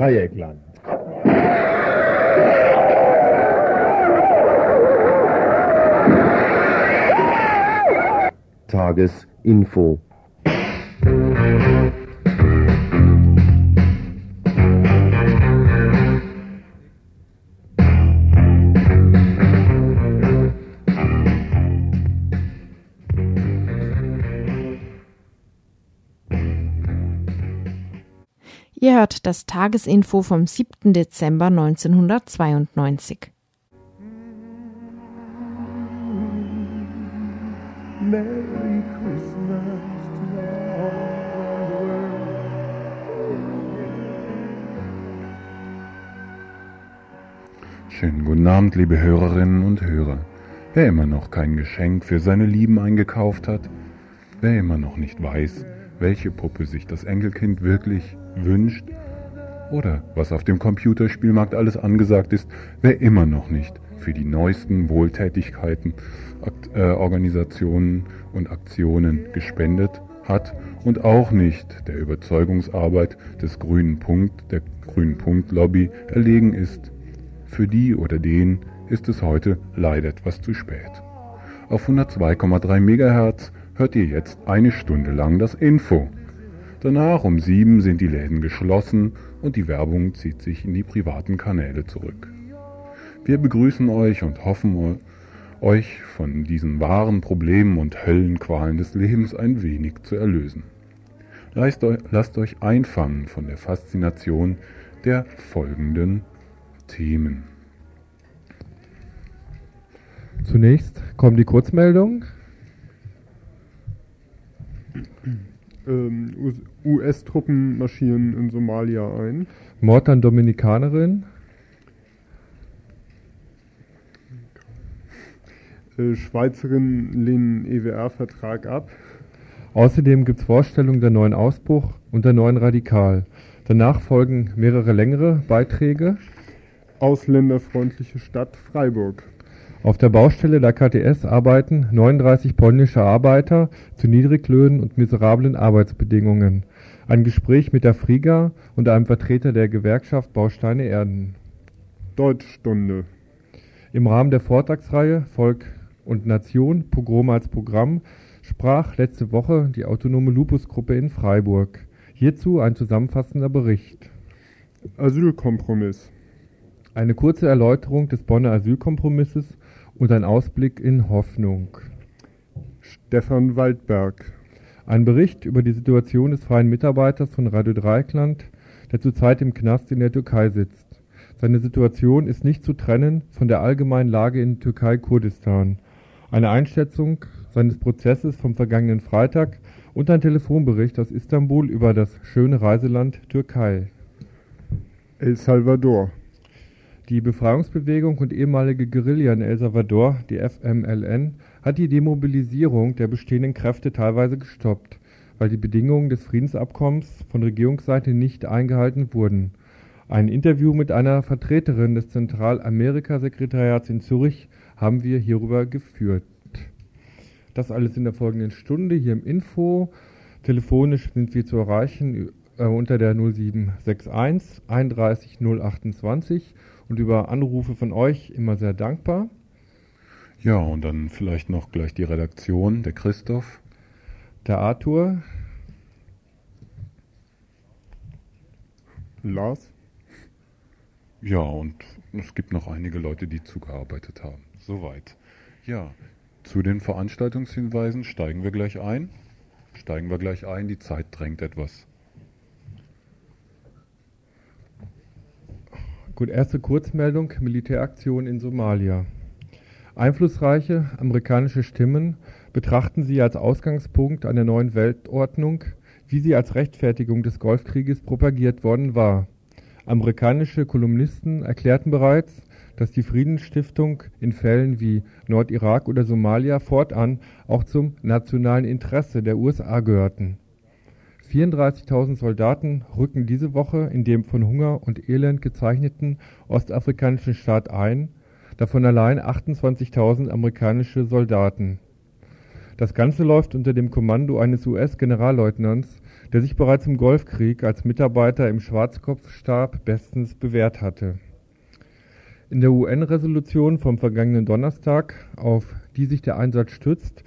Radio Dreieckland. Tagesinfo. Tagesinfo vom 7. Dezember 1992. Merry Christmas to all the world. Schönen guten Abend, liebe Hörerinnen und Hörer. Wer immer noch kein Geschenk für seine Lieben eingekauft hat, wer immer noch nicht weiß, welche Puppe sich das Enkelkind wirklich wünscht oder was auf dem Computerspielmarkt alles angesagt ist, wer immer noch nicht für die neuesten Wohltätigkeiten, Akt, äh, Organisationen und Aktionen gespendet hat und auch nicht der Überzeugungsarbeit des grünen Punkt, der grünen Punkt Lobby erlegen ist. Für die oder den ist es heute leider etwas zu spät. Auf 102,3 MHz hört ihr jetzt eine Stunde lang das Info. Danach um sieben sind die Läden geschlossen und die Werbung zieht sich in die privaten Kanäle zurück. Wir begrüßen euch und hoffen euch von diesen wahren Problemen und Höllenqualen des Lebens ein wenig zu erlösen. Lasst euch, einfangen von der Faszination der folgenden Themen. Zunächst kommen die Kurzmeldungen. Ähm, US-Truppen marschieren in Somalia ein. Mord an Dominikanerin. Äh, Schweizerinnen lehnen EWR-Vertrag ab. Außerdem gibt es Vorstellungen der neuen Ausbruch und der neuen Radikal. Danach folgen mehrere längere Beiträge. Ausländerfreundliche Stadt Freiburg. Auf der Baustelle der KTS arbeiten 39 polnische Arbeiter zu Niedriglöhnen und miserablen Arbeitsbedingungen. Ein Gespräch mit der Friga und einem Vertreter der Gewerkschaft Bausteine Erden. Deutschstunde. Im Rahmen der Vortragsreihe Volk und Nation Pogrom als Programm sprach letzte Woche die autonome Lupusgruppe in Freiburg. Hierzu ein zusammenfassender Bericht. Asylkompromiss. Eine kurze Erläuterung des Bonner Asylkompromisses und ein Ausblick in Hoffnung. Stefan Waldberg. Ein Bericht über die Situation des freien Mitarbeiters von Radio Dreieckland, der zurzeit im Knast in der Türkei sitzt. Seine Situation ist nicht zu trennen von der allgemeinen Lage in Türkei-Kurdistan. Eine Einschätzung seines Prozesses vom vergangenen Freitag und ein Telefonbericht aus Istanbul über das schöne Reiseland Türkei. El Salvador. Die Befreiungsbewegung und ehemalige Guerilla in El Salvador, die FMLN, hat die Demobilisierung der bestehenden Kräfte teilweise gestoppt, weil die Bedingungen des Friedensabkommens von Regierungsseite nicht eingehalten wurden. Ein Interview mit einer Vertreterin des Zentralamerika-Sekretariats in Zürich haben wir hierüber geführt. Das alles in der folgenden Stunde hier im Info. Telefonisch sind wir zu erreichen äh, unter der 0761 31 028 und über Anrufe von euch immer sehr dankbar. Ja, und dann vielleicht noch gleich die Redaktion, der Christoph. Der Arthur. Lars. Ja, und es gibt noch einige Leute, die zugearbeitet haben. Soweit. Ja, zu den Veranstaltungshinweisen steigen wir gleich ein. Steigen wir gleich ein, die Zeit drängt etwas. Erste Kurzmeldung, Militäraktion in Somalia. Einflussreiche amerikanische Stimmen betrachten sie als Ausgangspunkt einer neuen Weltordnung, wie sie als Rechtfertigung des Golfkrieges propagiert worden war. Amerikanische Kolumnisten erklärten bereits, dass die Friedensstiftung in Fällen wie Nordirak oder Somalia fortan auch zum nationalen Interesse der USA gehörten. 34.000 Soldaten rücken diese Woche in dem von Hunger und Elend gezeichneten ostafrikanischen Staat ein, davon allein 28.000 amerikanische Soldaten. Das Ganze läuft unter dem Kommando eines US-Generalleutnants, der sich bereits im Golfkrieg als Mitarbeiter im Schwarzkopfstab bestens bewährt hatte. In der UN-Resolution vom vergangenen Donnerstag, auf die sich der Einsatz stützt,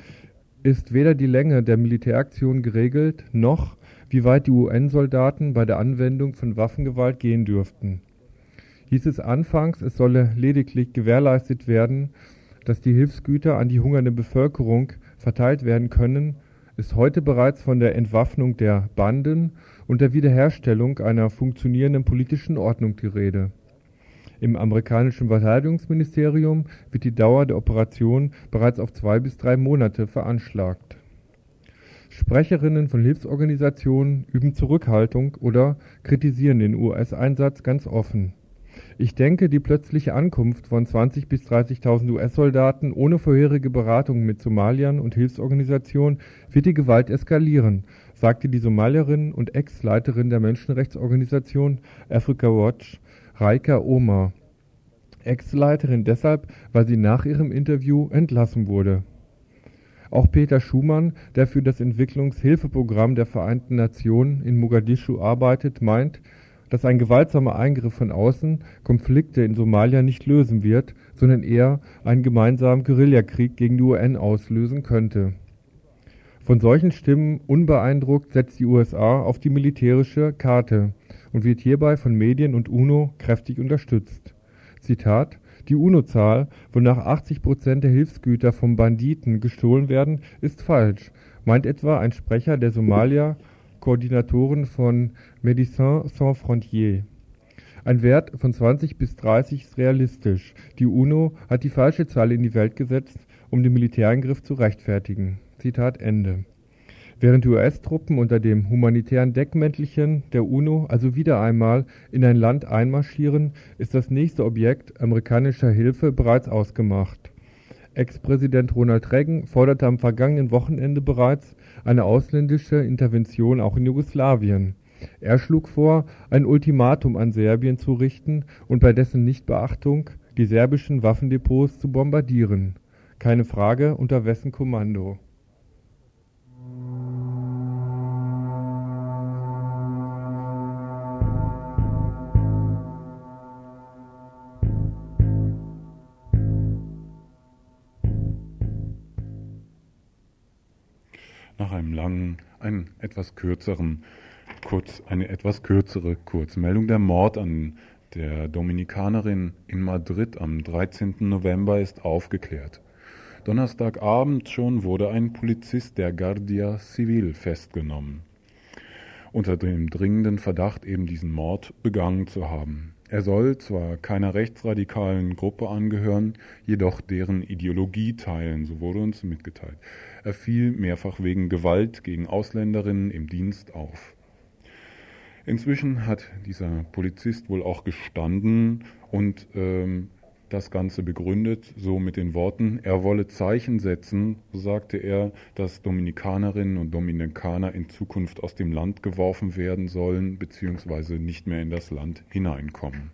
ist weder die Länge der Militäraktion geregelt, noch wie weit die UN-Soldaten bei der Anwendung von Waffengewalt gehen dürften. Hieß es anfangs, es solle lediglich gewährleistet werden, dass die Hilfsgüter an die hungernde Bevölkerung verteilt werden können, ist heute bereits von der Entwaffnung der Banden und der Wiederherstellung einer funktionierenden politischen Ordnung die Rede. Im amerikanischen Verteidigungsministerium wird die Dauer der Operation bereits auf zwei bis drei Monate veranschlagt. Sprecherinnen von Hilfsorganisationen üben Zurückhaltung oder kritisieren den US-Einsatz ganz offen. Ich denke, die plötzliche Ankunft von 20.000 bis 30.000 US-Soldaten ohne vorherige Beratung mit Somaliern und Hilfsorganisationen wird die Gewalt eskalieren, sagte die Somalierin und Ex-Leiterin der Menschenrechtsorganisation Africa Watch, Raika Omar. Ex-Leiterin deshalb, weil sie nach ihrem Interview entlassen wurde. Auch Peter Schumann, der für das Entwicklungshilfeprogramm der Vereinten Nationen in Mogadischu arbeitet, meint, dass ein gewaltsamer Eingriff von außen Konflikte in Somalia nicht lösen wird, sondern eher einen gemeinsamen Guerillakrieg gegen die UN auslösen könnte. Von solchen Stimmen unbeeindruckt setzt die USA auf die militärische Karte und wird hierbei von Medien und UNO kräftig unterstützt. Zitat Die UNO-Zahl, wonach 80 Prozent der Hilfsgüter vom Banditen gestohlen werden, ist falsch, meint etwa ein Sprecher der Somalia Koordinatoren von Médecins Sans Frontières. Ein Wert von 20 bis 30 ist realistisch. Die UNO hat die falsche Zahl in die Welt gesetzt, um den Militäreingriff zu rechtfertigen. Zitat Ende. Während die US-Truppen unter dem humanitären Deckmäntelchen der UNO also wieder einmal in ein Land einmarschieren, ist das nächste Objekt amerikanischer Hilfe bereits ausgemacht. Ex-Präsident Ronald Reagan forderte am vergangenen Wochenende bereits eine ausländische Intervention auch in Jugoslawien. Er schlug vor, ein Ultimatum an Serbien zu richten und bei dessen Nichtbeachtung die serbischen Waffendepots zu bombardieren. Keine Frage, unter wessen Kommando nach einem langen, einen etwas kürzeren, kurz, eine etwas kürzere Kurzmeldung. Der Mord an der Dominikanerin in Madrid am 13. November ist aufgeklärt. Donnerstagabend schon wurde ein Polizist der Guardia Civil festgenommen, unter dem dringenden Verdacht, eben diesen Mord begangen zu haben. Er soll zwar keiner rechtsradikalen Gruppe angehören, jedoch deren Ideologie teilen, so wurde uns mitgeteilt. Er fiel mehrfach wegen Gewalt gegen Ausländerinnen im Dienst auf. Inzwischen hat dieser Polizist wohl auch gestanden und ähm, das Ganze begründet, so mit den Worten, er wolle Zeichen setzen, so sagte er, dass Dominikanerinnen und Dominikaner in Zukunft aus dem Land geworfen werden sollen, beziehungsweise nicht mehr in das Land hineinkommen.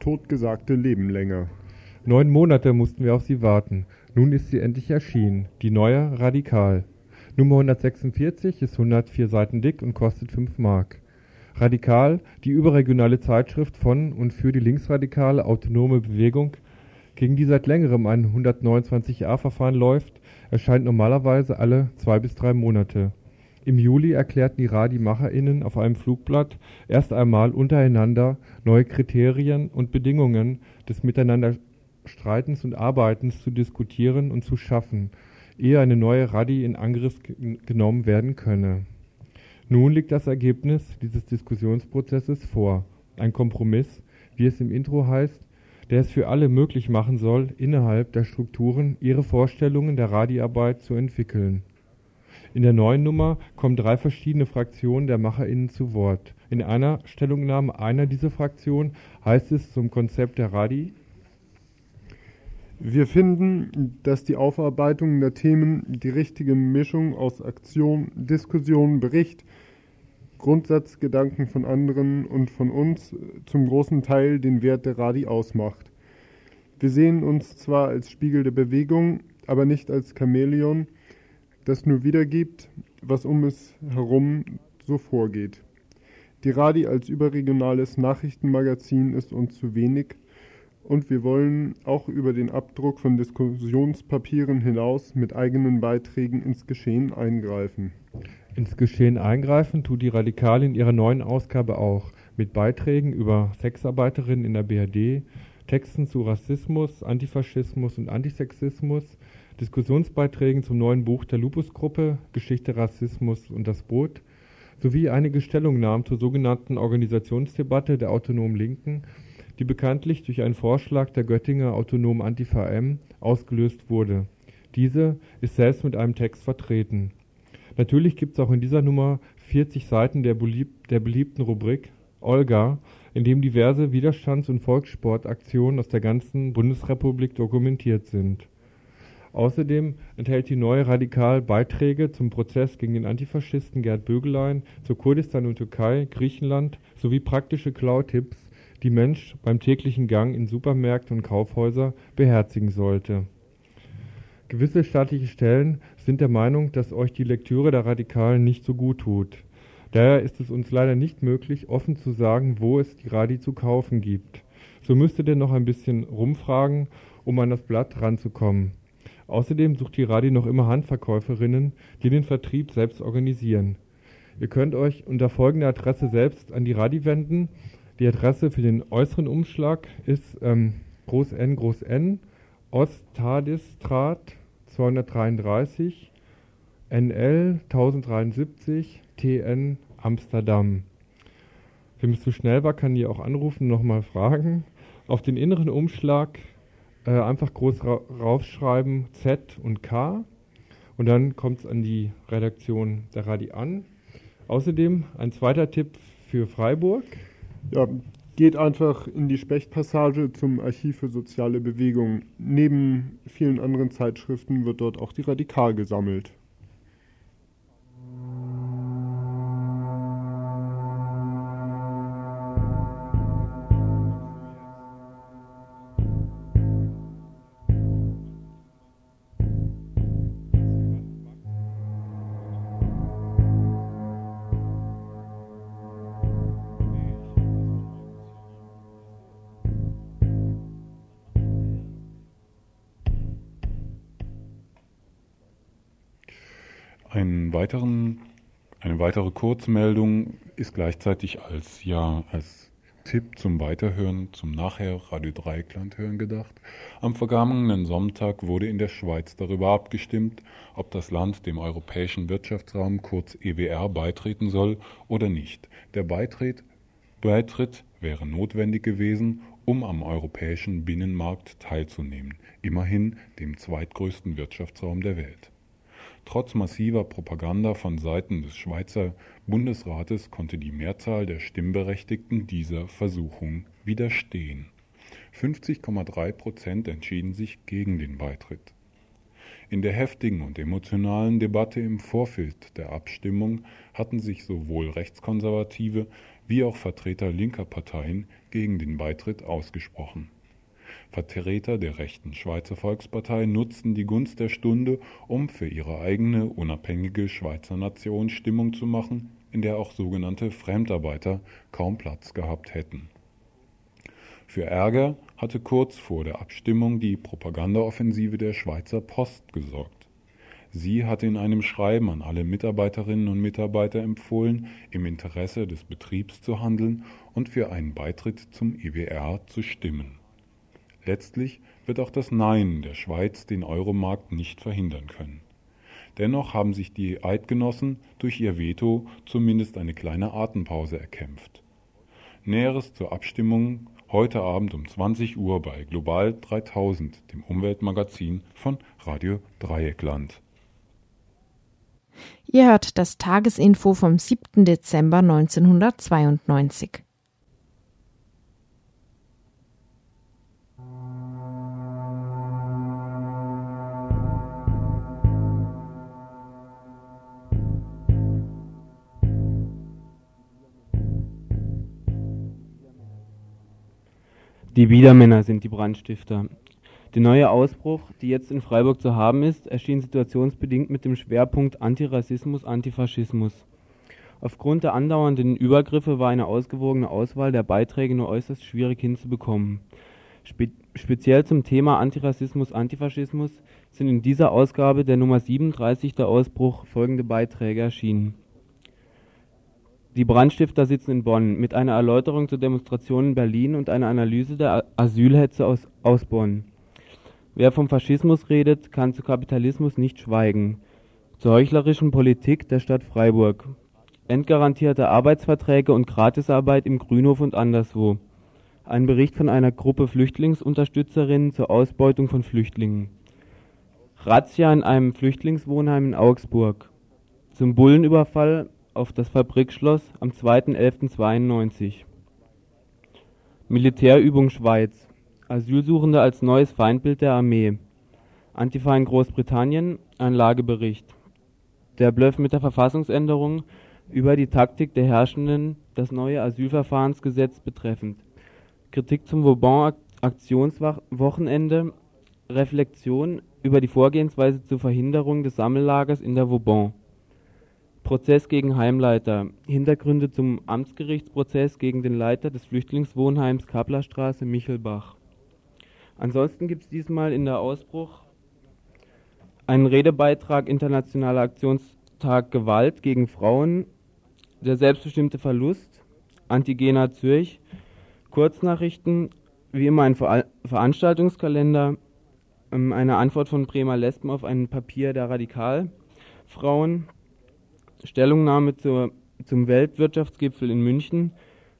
Totgesagte leben länger. Neun Monate mussten wir auf sie warten. Nun ist sie endlich erschienen. Die neue Radikal. Nummer 146 ist 104 Seiten dick und kostet 5 Mark. Radikal, die überregionale Zeitschrift von und für die linksradikale autonome Bewegung, gegen die seit längerem ein 129a-Verfahren läuft, erscheint normalerweise alle zwei bis drei Monate. Im Juli erklärten die Radi-MacherInnen auf einem Flugblatt erst einmal untereinander neue Kriterien und Bedingungen des miteinander Streitens und Arbeitens zu diskutieren und zu schaffen, ehe eine neue Radi in Angriff genommen werden könne. Nun liegt das Ergebnis dieses Diskussionsprozesses vor, ein Kompromiss, wie es im Intro heißt, der es für alle möglich machen soll, innerhalb der Strukturen ihre Vorstellungen der Radi-Arbeit zu entwickeln in der neuen Nummer kommen drei verschiedene Fraktionen der MacherInnen zu Wort. In einer Stellungnahme einer dieser Fraktionen heißt es zum Konzept der Radi: Wir finden, dass die Aufarbeitung der Themen die richtige Mischung aus Aktion, Diskussion, Bericht, Grundsatzgedanken von anderen und von uns zum großen Teil den Wert der Radi ausmacht. Wir sehen uns zwar als Spiegel der Bewegung, aber nicht als Chamäleon, das nur wiedergibt, was um es herum so vorgeht. Die Radi als überregionales Nachrichtenmagazin ist uns zu wenig und wir wollen auch über den Abdruck von Diskussionspapieren hinaus mit eigenen Beiträgen ins Geschehen eingreifen. Ins Geschehen eingreifen tut die Radikale in ihrer neuen Ausgabe auch, mit Beiträgen über Sexarbeiterinnen in der BRD, Texten zu Rassismus, Antifaschismus und Antisexismus, Diskussionsbeiträgen zum neuen Buch der Lupus-Gruppe Geschichte, Rassismus und das Boot sowie einige Stellungnahmen zur sogenannten Organisationsdebatte der autonomen Linken, die bekanntlich durch einen Vorschlag der Göttinger autonomen Antifa M ausgelöst wurde. Diese ist selbst mit einem Text vertreten. Natürlich gibt es auch in dieser Nummer 40 Seiten der, belieb der beliebten Rubrik Olga, in dem diverse Widerstands- und Volkssportaktionen aus der ganzen Bundesrepublik dokumentiert sind. Außerdem enthält die neue Radikal Beiträge zum Prozess gegen den Antifaschisten Gerd Bögelein, zu Kurdistan und Türkei, Griechenland sowie praktische Klautipps, die Mensch beim täglichen Gang in Supermärkte und Kaufhäuser beherzigen sollte. Gewisse staatliche Stellen sind der Meinung, dass euch die Lektüre der Radikalen nicht so gut tut. Daher ist es uns leider nicht möglich, offen zu sagen, wo es die Radi zu kaufen gibt. So müsstet ihr noch ein bisschen rumfragen, um an das Blatt ranzukommen. Außerdem sucht die Radi noch immer Handverkäuferinnen, die den Vertrieb selbst organisieren. Ihr könnt euch unter folgender Adresse selbst an die Radi wenden. Die Adresse für den äußeren Umschlag ist ähm, Groß N Groß N Ostadistrat 233 NL 1073 TN Amsterdam. Wem es zu schnell war, kann hier auch anrufen und nochmal fragen. Auf den inneren Umschlag äh, einfach groß ra raufschreiben Z und K und dann kommt es an die Redaktion der Radi an. Außerdem ein zweiter Tipp für Freiburg. Ja, geht einfach in die Spechtpassage zum Archiv für soziale Bewegungen. Neben vielen anderen Zeitschriften wird dort auch die Radikal gesammelt. Weiteren, eine weitere Kurzmeldung ist gleichzeitig als, ja, als Tipp zum Weiterhören, zum nachher Radio Dreieckland hören gedacht. Am vergangenen Sonntag wurde in der Schweiz darüber abgestimmt, ob das Land dem Europäischen Wirtschaftsraum kurz EWR beitreten soll oder nicht. Der Beitritt, Beitritt wäre notwendig gewesen, um am europäischen Binnenmarkt teilzunehmen, immerhin dem zweitgrößten Wirtschaftsraum der Welt. Trotz massiver Propaganda von Seiten des Schweizer Bundesrates konnte die Mehrzahl der Stimmberechtigten dieser Versuchung widerstehen. 50,3 Prozent entschieden sich gegen den Beitritt. In der heftigen und emotionalen Debatte im Vorfeld der Abstimmung hatten sich sowohl Rechtskonservative wie auch Vertreter linker Parteien gegen den Beitritt ausgesprochen Vertreter der rechten Schweizer Volkspartei nutzten die Gunst der Stunde, um für ihre eigene unabhängige Schweizer Nation Stimmung zu machen, in der auch sogenannte Fremdarbeiter kaum Platz gehabt hätten. Für Ärger hatte kurz vor der Abstimmung die Propagandaoffensive der Schweizer Post gesorgt. Sie hatte in einem Schreiben an alle Mitarbeiterinnen und Mitarbeiter empfohlen, im Interesse des Betriebs zu handeln und für einen Beitritt zum EWR zu stimmen Letztlich wird auch das Nein der Schweiz den Euromarkt nicht verhindern können. Dennoch haben sich die Eidgenossen durch ihr Veto zumindest eine kleine Atempause erkämpft. Näheres zur Abstimmung heute Abend um 20 Uhr bei Global 3000, dem Umweltmagazin von Radio Dreieckland. Ihr hört das Tagesinfo vom 7. Dezember 1992. Die Biedermänner sind die Brandstifter. Der neue Ausbruch, die jetzt in Freiburg zu haben ist, erschien situationsbedingt mit dem Schwerpunkt Antirassismus, Antifaschismus. Aufgrund der andauernden Übergriffe war eine ausgewogene Auswahl der Beiträge nur äußerst schwierig hinzubekommen. Spe speziell zum Thema Antirassismus, Antifaschismus sind in dieser Ausgabe der Nummer 37 der Ausbruch folgende Beiträge erschienen. Die Brandstifter sitzen in Bonn mit einer Erläuterung zur Demonstration in Berlin und einer Analyse der Asylhetze aus, aus Bonn. Wer vom Faschismus redet, kann zu Kapitalismus nicht schweigen. Zur heuchlerischen Politik der Stadt Freiburg. Entgarantierte Arbeitsverträge und Gratisarbeit im Grünhof und anderswo. Ein Bericht von einer Gruppe Flüchtlingsunterstützerinnen zur Ausbeutung von Flüchtlingen. Razzia in einem Flüchtlingswohnheim in Augsburg. Zum Bullenüberfall auf das Fabrikschloss am 2.11.92. Militärübung Schweiz. Asylsuchende als neues Feindbild der Armee. Antifa in Großbritannien, ein Lagebericht. Der Bluff mit der Verfassungsänderung über die Taktik der Herrschenden, das neue Asylverfahrensgesetz betreffend. Kritik zum Vauban-Aktionswochenende, Reflexion über die Vorgehensweise zur Verhinderung des Sammellagers in der Vauban. Prozess gegen Heimleiter. Hintergründe zum Amtsgerichtsprozess gegen den Leiter des Flüchtlingswohnheims Kaplerstraße Michelbach. Ansonsten gibt es diesmal in der Ausbruch einen Redebeitrag Internationaler Aktionstag Gewalt gegen Frauen, der selbstbestimmte Verlust, Antigena Zürich, Kurznachrichten, wie immer ein Ver Veranstaltungskalender, ähm, eine Antwort von Bremer Lesben auf ein Papier der Radikalfrauen, Stellungnahme zur, zum Weltwirtschaftsgipfel in München,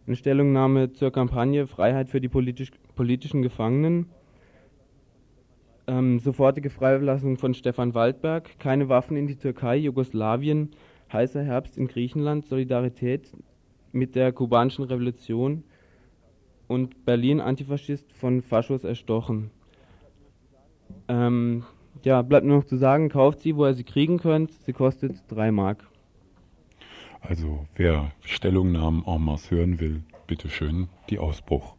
eine Stellungnahme zur Kampagne Freiheit für die politisch, politischen Gefangenen, ähm, sofortige Freilassung von Stefan Waldberg, keine Waffen in die Türkei, Jugoslawien, heißer Herbst in Griechenland, Solidarität mit der kubanischen Revolution und Berlin Antifaschist von Faschos erstochen. Ähm, ja, bleibt nur noch zu sagen, kauft sie, wo ihr sie kriegen könnt. Sie kostet 3 Mark. Also wer Stellungnahmen en masse hören will, bitteschön, die Ausbruch.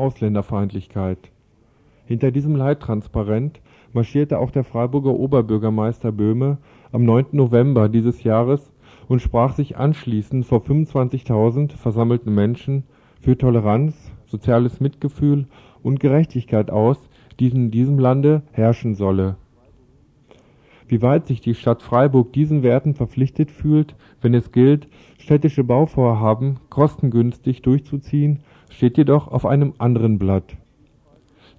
Ausländerfeindlichkeit. Hinter diesem Leittransparent marschierte auch der Freiburger Oberbürgermeister Böhme am 9. November dieses Jahres und sprach sich anschließend vor 25.000 versammelten Menschen für Toleranz, soziales Mitgefühl und Gerechtigkeit aus, die in diesem Lande herrschen solle. Wie weit sich die Stadt Freiburg diesen Werten verpflichtet fühlt, wenn es gilt, städtische Bauvorhaben kostengünstig durchzuziehen steht jedoch auf einem anderen Blatt.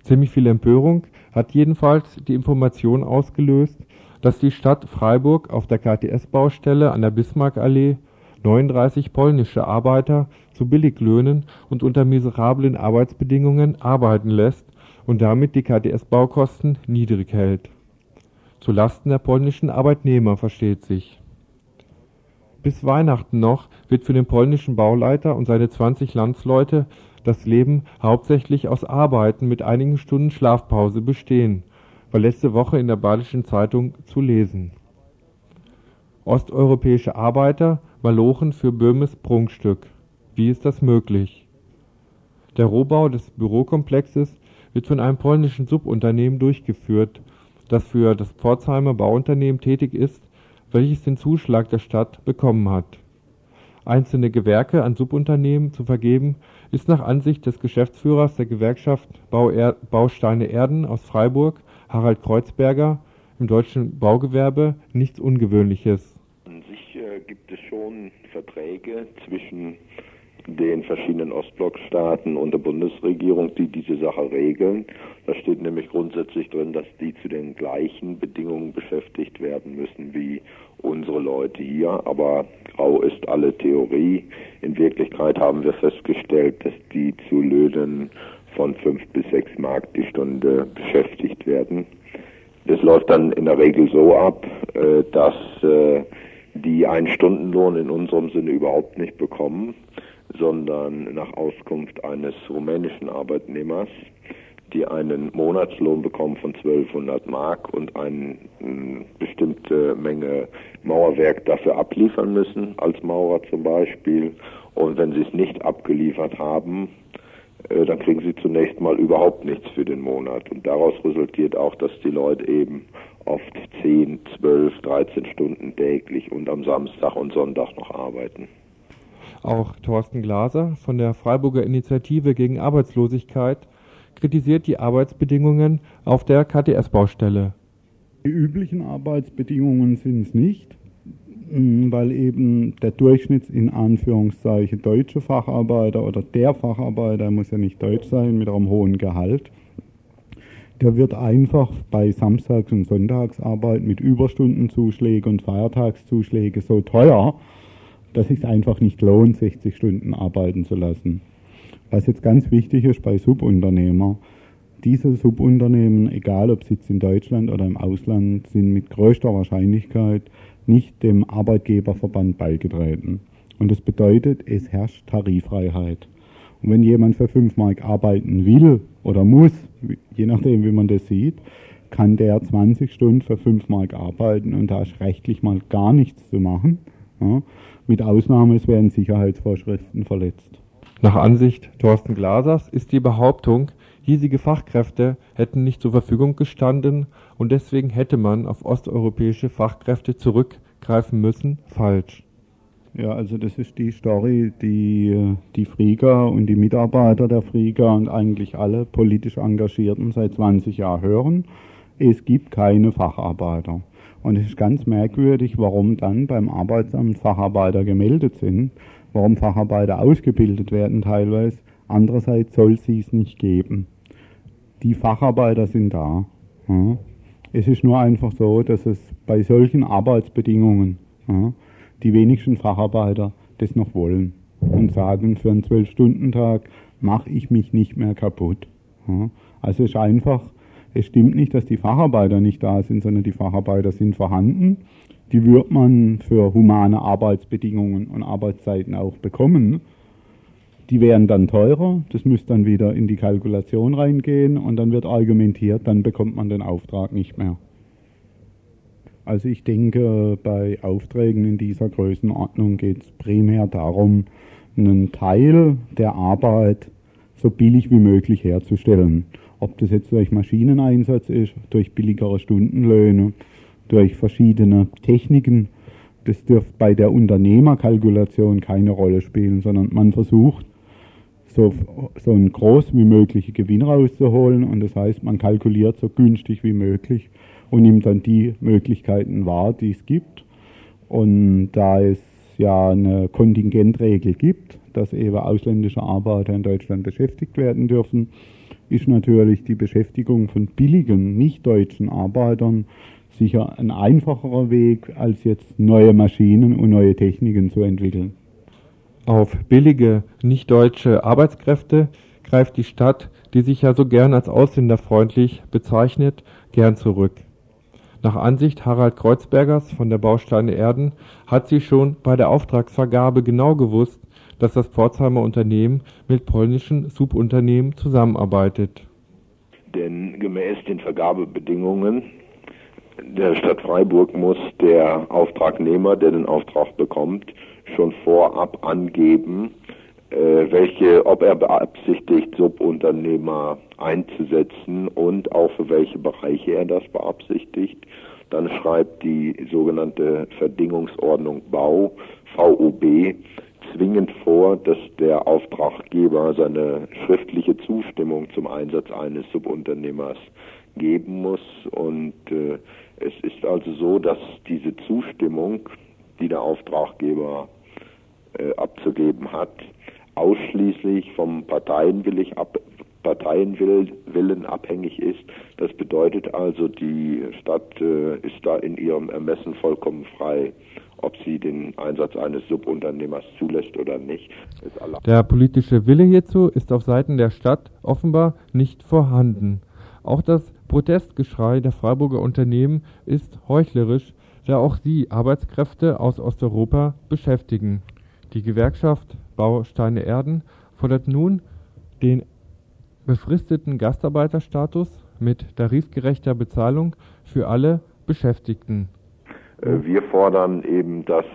Ziemlich viel Empörung hat jedenfalls die Information ausgelöst, dass die Stadt Freiburg auf der KTS-Baustelle an der Bismarckallee 39 polnische Arbeiter zu Billiglöhnen und unter miserablen Arbeitsbedingungen arbeiten lässt und damit die KTS-Baukosten niedrig hält. Zu Lasten der polnischen Arbeitnehmer versteht sich. Bis Weihnachten noch wird für den polnischen Bauleiter und seine 20 Landsleute das Leben hauptsächlich aus Arbeiten mit einigen Stunden Schlafpause bestehen, war letzte Woche in der Badischen Zeitung zu lesen. Osteuropäische Arbeiter malochen für Böhmes Prunkstück. Wie ist das möglich? Der Rohbau des Bürokomplexes wird von einem polnischen Subunternehmen durchgeführt, das für das Pforzheimer Bauunternehmen tätig ist, welches den Zuschlag der Stadt bekommen hat. Einzelne Gewerke an Subunternehmen zu vergeben, ist nach Ansicht des Geschäftsführers der Gewerkschaft Bausteine Erden aus Freiburg, Harald Kreuzberger, im deutschen Baugewerbe nichts Ungewöhnliches. An sich äh, gibt es schon Verträge zwischen den verschiedenen Ostblockstaaten und der Bundesregierung, die diese Sache regeln. Da steht nämlich grundsätzlich drin, dass die zu den gleichen Bedingungen beschäftigt werden müssen wie unsere Leute hier. Aber grau ist alle Theorie. In Wirklichkeit haben wir festgestellt, dass die zu Löhnen von fünf bis sechs Mark die Stunde beschäftigt werden. Das läuft dann in der Regel so ab, äh, dass äh, die einen Stundenlohn in unserem Sinne überhaupt nicht bekommen, sondern nach Auskunft eines rumänischen Arbeitnehmers, die einen Monatslohn bekommen von 1200 Mark und eine bestimmte Menge Mauerwerk dafür abliefern müssen, als Maurer zum Beispiel. Und wenn sie es nicht abgeliefert haben, äh, dann kriegen sie zunächst mal überhaupt nichts für den Monat. Und daraus resultiert auch, dass die Leute eben oft 10, 12, 13 Stunden täglich und am Samstag und Sonntag noch arbeiten. Auch Thorsten Glaser von der Freiburger Initiative gegen Arbeitslosigkeit kritisiert die Arbeitsbedingungen auf der KTS-Baustelle. Die üblichen Arbeitsbedingungen sind es nicht, mm, weil eben der Durchschnitts in Anführungszeichen deutsche Facharbeiter oder der Facharbeiter muss ja nicht deutsch sein mit einem hohen Gehalt. Der wird einfach bei Samstags- und Sonntagsarbeit mit Überstundenzuschlägen und Feiertagszuschlägen so teuer, dass es einfach nicht lohnt, 60 Stunden arbeiten zu lassen. Was jetzt ganz wichtig ist bei Subunternehmern, diese Subunternehmen, egal ob Sitz in Deutschland oder im Ausland, sind mit größter Wahrscheinlichkeit nicht dem Arbeitgeberverband beigetreten. Und das bedeutet, es herrscht Tariffreiheit. Und wenn jemand für 5 Mark arbeiten will oder muss, je nachdem wie man das sieht, kann der 20 Stunden für 5 Mark arbeiten und da ist rechtlich mal gar nichts zu machen. Ja. Mit Ausnahme, es werden Sicherheitsvorschriften verletzt. Nach Ansicht Thorsten Glasers ist die Behauptung, hiesige Fachkräfte hätten nicht zur Verfügung gestanden und deswegen hätte man auf osteuropäische Fachkräfte zurückgreifen müssen, falsch. Ja, also das ist die Story, die die Frieger und die Mitarbeiter der Frieger und eigentlich alle politisch Engagierten seit 20 Jahren hören. Es gibt keine Facharbeiter. Und es ist ganz merkwürdig, warum dann beim Arbeitsamt Facharbeiter gemeldet sind, warum Facharbeiter ausgebildet werden teilweise. Andererseits soll es es nicht geben. Die Facharbeiter sind da. Ja. Es ist nur einfach so, dass es bei solchen Arbeitsbedingungen ja, die wenigsten Facharbeiter das noch wollen und sagen, für einen Zwölf-Stunden-Tag mache ich mich nicht mehr kaputt. Ja. Also es ist einfach es stimmt nicht, dass die Facharbeiter nicht da sind, sondern die Facharbeiter sind vorhanden. Die wird man für humane Arbeitsbedingungen und Arbeitszeiten auch bekommen. Die wären dann teurer, das müsste dann wieder in die Kalkulation reingehen und dann wird argumentiert, dann bekommt man den Auftrag nicht mehr. Also ich denke, bei Aufträgen in dieser Größenordnung geht es primär darum, einen Teil der Arbeit so billig wie möglich herzustellen. Ob das jetzt durch Maschineneinsatz ist, durch billigere Stundenlöhne, durch verschiedene Techniken, das dürfte bei der Unternehmerkalkulation keine Rolle spielen, sondern man versucht, so, so einen groß wie möglichen Gewinn rauszuholen und das heißt, man kalkuliert so günstig wie möglich und nimmt dann die Möglichkeiten wahr, die es gibt. Und da es ja eine Kontingentregel gibt, dass eben ausländische Arbeiter in Deutschland beschäftigt werden dürfen, ist natürlich die Beschäftigung von billigen, nicht deutschen Arbeitern sicher ein einfacherer Weg, als jetzt neue Maschinen und neue Techniken zu entwickeln. Auf billige, nicht deutsche Arbeitskräfte greift die Stadt, die sich ja so gern als ausländerfreundlich bezeichnet, gern zurück. Nach Ansicht Harald Kreuzbergers von der Bausteine Erden hat sie schon bei der Auftragsvergabe genau gewusst, dass das Pforzheimer Unternehmen mit polnischen Subunternehmen zusammenarbeitet. Denn gemäß den Vergabebedingungen der Stadt Freiburg muss der Auftragnehmer, der den Auftrag bekommt, schon vorab angeben, äh, welche, ob er beabsichtigt, Subunternehmer einzusetzen und auch für welche Bereiche er das beabsichtigt. Dann schreibt die sogenannte Verdingungsordnung Bau, VOB, zwingend vor, dass der Auftraggeber seine schriftliche Zustimmung zum Einsatz eines Subunternehmers geben muss. Und äh, es ist also so, dass diese Zustimmung, die der Auftraggeber äh, abzugeben hat, ausschließlich vom Parteienwillig ab, Parteienwillen abhängig ist. Das bedeutet also, die Stadt äh, ist da in ihrem Ermessen vollkommen frei, ob sie den Einsatz eines Subunternehmers zulässt oder nicht. Der politische Wille hierzu ist auf Seiten der Stadt offenbar nicht vorhanden. Auch das Protestgeschrei der Freiburger Unternehmen ist heuchlerisch, da auch sie Arbeitskräfte aus Osteuropa beschäftigen. Die Gewerkschaft Bausteine Erden fordert nun den befristeten Gastarbeiterstatus mit tarifgerechter Bezahlung für alle Beschäftigten. Äh, wir fordern eben, dass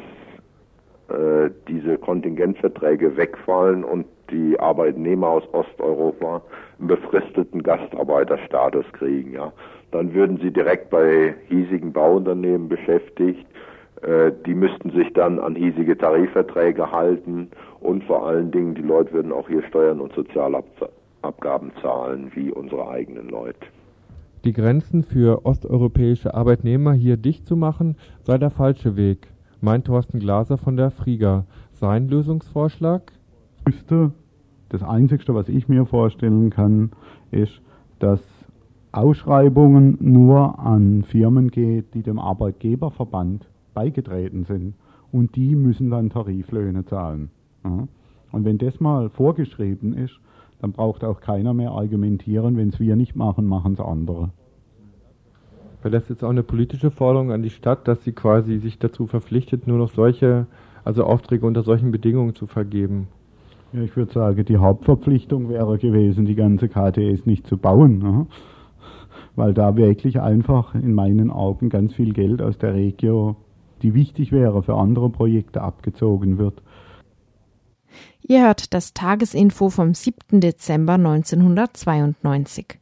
äh, diese Kontingentverträge wegfallen und die Arbeitnehmer aus Osteuropa einen befristeten Gastarbeiterstatus kriegen. Ja. Dann würden sie direkt bei hiesigen Bauunternehmen beschäftigt. Äh, die müssten sich dann an hiesige Tarifverträge halten und vor allen Dingen die Leute würden auch hier Steuern und Sozialabgaben zahlen wie unsere eigenen Leute. Die Grenzen für osteuropäische Arbeitnehmer hier dicht zu machen, sei der falsche Weg, meint Thorsten Glaser von der Friga. Sein Lösungsvorschlag? Das Einzige, was ich mir vorstellen kann, ist, dass Ausschreibungen nur an Firmen geht, die dem Arbeitgeberverband beigetreten sind. Und die müssen dann Tariflöhne zahlen. Und wenn das mal vorgeschrieben ist, dann braucht auch keiner mehr argumentieren, wenn es wir nicht machen, machen es andere. Wäre das jetzt auch eine politische Forderung an die Stadt, dass sie quasi sich dazu verpflichtet, nur noch solche, also Aufträge unter solchen Bedingungen zu vergeben? Ja, ich würde sagen, die Hauptverpflichtung wäre gewesen, die ganze KTS nicht zu bauen. Ne? Weil da wirklich einfach in meinen Augen ganz viel Geld aus der Regio, die wichtig wäre für andere Projekte, abgezogen wird. Ihr hört das Tagesinfo vom 7. Dezember 1992.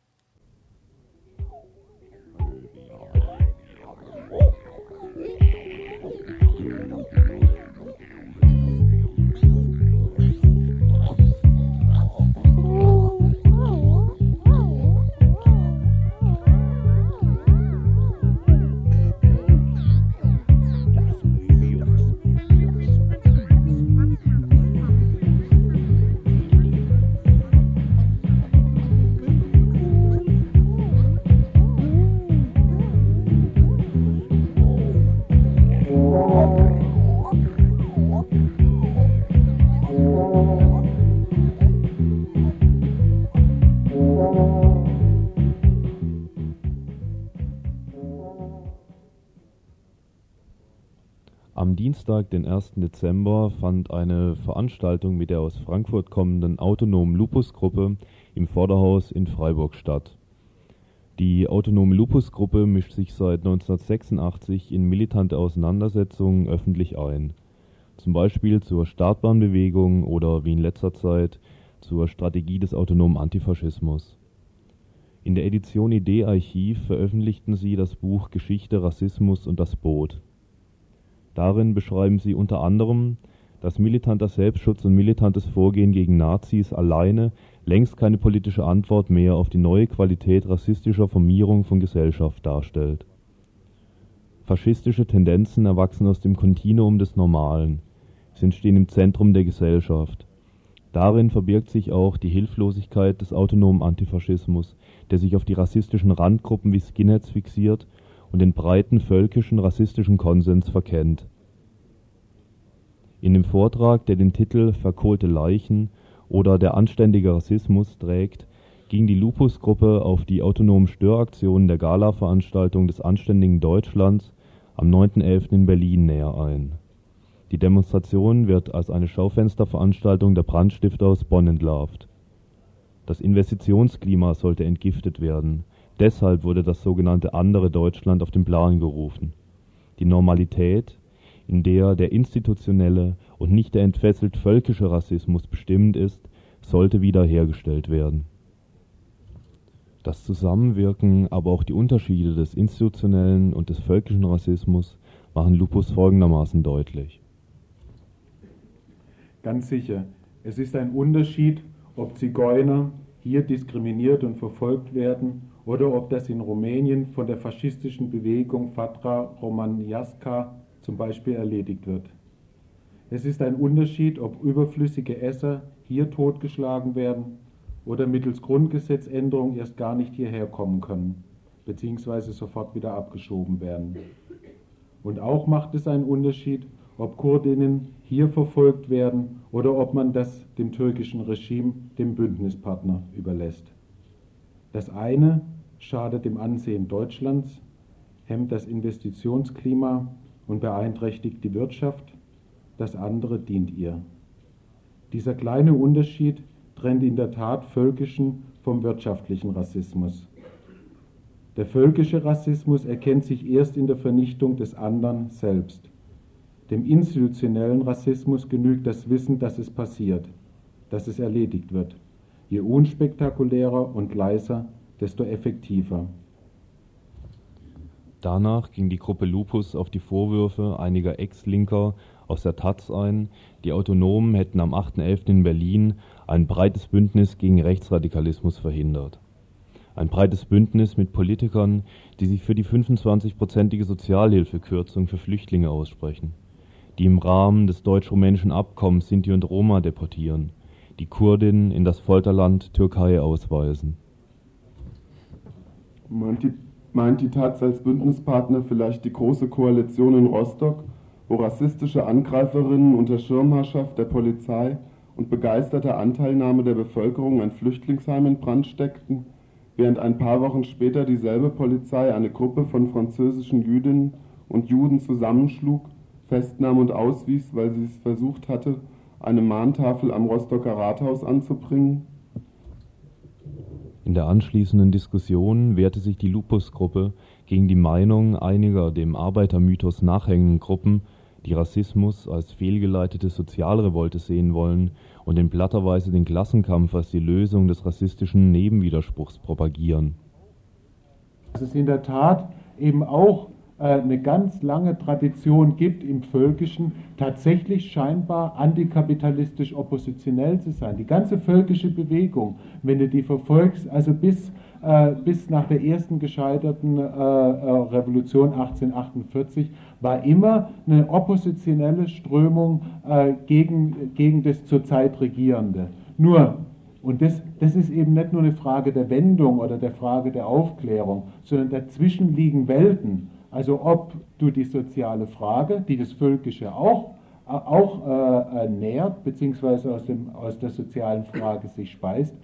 Dienstag, den 1. Dezember, fand eine Veranstaltung mit der aus Frankfurt kommenden Autonomen Lupus-Gruppe im Vorderhaus in Freiburg statt. Die Autonome Lupus-Gruppe mischt sich seit 1986 in militante Auseinandersetzungen öffentlich ein, zum Beispiel zur Startbahnbewegung oder wie in letzter Zeit zur Strategie des autonomen Antifaschismus. In der Edition Idee Archiv veröffentlichten sie das Buch Geschichte, Rassismus und das Boot Darin beschreiben sie unter anderem, dass militanter Selbstschutz und militantes Vorgehen gegen Nazis alleine längst keine politische Antwort mehr auf die neue Qualität rassistischer Formierung von Gesellschaft darstellt. Faschistische Tendenzen erwachsen aus dem Kontinuum des Normalen. Sie entstehen im Zentrum der Gesellschaft. Darin verbirgt sich auch die Hilflosigkeit des autonomen Antifaschismus, der sich auf die rassistischen Randgruppen wie Skinheads fixiert und den breiten völkischen rassistischen Konsens verkennt. In dem Vortrag, der den Titel Verkohlte Leichen oder Der anständige Rassismus trägt, ging die Lupus-Gruppe auf die autonomen Störaktionen der Gala-Veranstaltung des Anständigen Deutschlands am 9.11. in Berlin näher ein. Die Demonstration wird als eine Schaufensterveranstaltung der Brandstifter aus Bonn entlarvt. Das Investitionsklima sollte entgiftet werden Deshalb wurde das sogenannte andere Deutschland auf den Plan gerufen: die Normalität, in der der institutionelle und nicht der entfesselt völkische Rassismus bestimmt ist, sollte wiederhergestellt werden. Das Zusammenwirken, aber auch die Unterschiede des institutionellen und des völkischen Rassismus machen Lupus folgendermaßen deutlich. Ganz sicher, es ist ein Unterschied, ob Zigeuner hier diskriminiert und verfolgt werden oder ob das in Rumänien von der faschistischen Bewegung Fatra Romaniasca zum Beispiel erledigt wird. Es ist ein Unterschied, ob überflüssige Esser hier totgeschlagen werden oder mittels Grundgesetzänderung erst gar nicht hierher kommen können, beziehungsweise sofort wieder abgeschoben werden. Und auch macht es einen Unterschied, ob Kurdinnen hier verfolgt werden oder ob man das dem türkischen Regime, dem Bündnispartner, überlässt. Das eine schadet dem Ansehen Deutschlands, hemmt das Investitionsklima und beeinträchtigt die Wirtschaft, das andere dient ihr. Dieser kleine Unterschied trennt in der Tat völkischen vom wirtschaftlichen Rassismus. Der völkische Rassismus erkennt sich erst in der Vernichtung des anderen selbst. Dem institutionellen Rassismus genügt das Wissen, dass es passiert, dass es erledigt wird. Je unspektakulärer und leiser, desto effektiver. Danach ging die Gruppe Lupus auf die Vorwürfe einiger Ex-Linker aus der Taz ein, die Autonomen hätten am 8.11. in Berlin ein breites Bündnis gegen Rechtsradikalismus verhindert. Ein breites Bündnis mit Politikern, die sich für die 25-prozentige Sozialhilfekürzung für Flüchtlinge aussprechen, die im Rahmen des deutsch-rumänischen Abkommens Sinti und Roma deportieren, die Kurdinnen in das Folterland Türkei ausweisen. Meint die, meint die Taz als Bündnispartner vielleicht die Große Koalition in Rostock, wo rassistische Angreiferinnen unter Schirmherrschaft der Polizei und begeisterter Anteilnahme der Bevölkerung ein Flüchtlingsheim in Brand steckten, während ein paar Wochen später dieselbe Polizei eine Gruppe von französischen Jüdinnen und Juden zusammenschlug, festnahm und auswies, weil sie es versucht hatte, eine Mahntafel am Rostocker Rathaus anzubringen? In der anschließenden Diskussion wehrte sich die Lupus-Gruppe gegen die Meinung einiger dem Arbeitermythos nachhängenden Gruppen, die Rassismus als fehlgeleitete Sozialrevolte sehen wollen und in platter Weise den Klassenkampf als die Lösung des rassistischen Nebenwiderspruchs propagieren. Es in der Tat eben auch eine ganz lange Tradition gibt im Völkischen, tatsächlich scheinbar antikapitalistisch oppositionell zu sein. Die ganze völkische Bewegung, wenn du die verfolgst, also bis äh, bis nach der ersten gescheiterten äh, äh, Revolution 1848 war immer eine oppositionelle Strömung gegen, gegen das zurzeit Regierende. Nur, und das, das ist eben nicht nur eine Frage der Wendung oder der Frage der Aufklärung, sondern dazwischen liegen Welten. Also ob du die soziale Frage, die das Völkische auch, auch äh, nährt, beziehungsweise aus, dem, aus der sozialen Frage sich speist,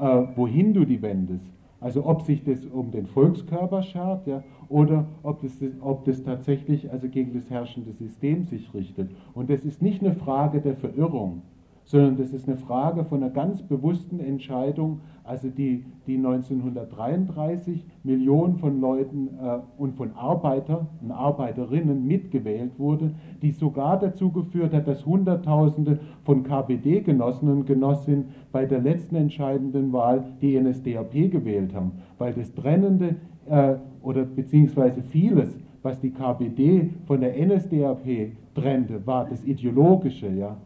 äh, wohin du die wendest. Also ob sich das um den Volkskörper schert ja, oder ob das, ob das tatsächlich also gegen das herrschende System sich richtet. Und das ist nicht eine Frage der Verirrung, sondern das ist eine Frage von einer ganz bewussten Entscheidung, also die, die 1933 Millionen von Leuten äh, und von Arbeitern und Arbeiterinnen mitgewählt wurde, die sogar dazu geführt hat, dass Hunderttausende von KPD-Genossen und Genossinnen bei der letzten entscheidenden Wahl die NSDAP gewählt haben, weil das Trennende äh, oder beziehungsweise vieles, was die KPD von der NSDAP trennte, war das Ideologische, ja,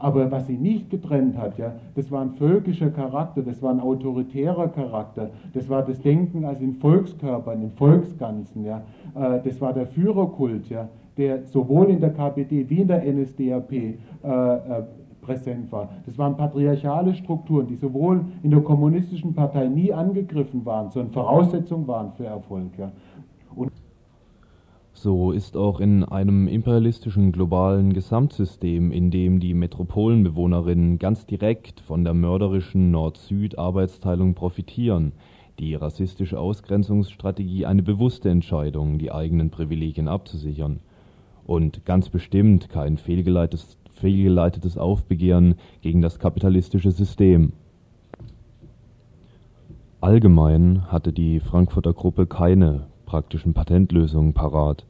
aber was sie nicht getrennt hat, ja, das war ein völkischer Charakter, das war ein autoritärer Charakter, das war das Denken als in Volkskörpern, in Volksganzen, ja, äh, das war der Führerkult, ja, der sowohl in der KPD wie in der NSDAP äh, äh, präsent war. Das waren patriarchale Strukturen, die sowohl in der kommunistischen Partei nie angegriffen waren, sondern Voraussetzung waren für Erfolg. Ja. So ist auch in einem imperialistischen globalen Gesamtsystem, in dem die Metropolenbewohnerinnen ganz direkt von der mörderischen Nord-Süd-Arbeitsteilung profitieren, die rassistische Ausgrenzungsstrategie eine bewusste Entscheidung, die eigenen Privilegien abzusichern und ganz bestimmt kein fehlgeleitetes, fehlgeleitetes Aufbegehren gegen das kapitalistische System. Allgemein hatte die Frankfurter Gruppe keine praktischen Patentlösungen parat.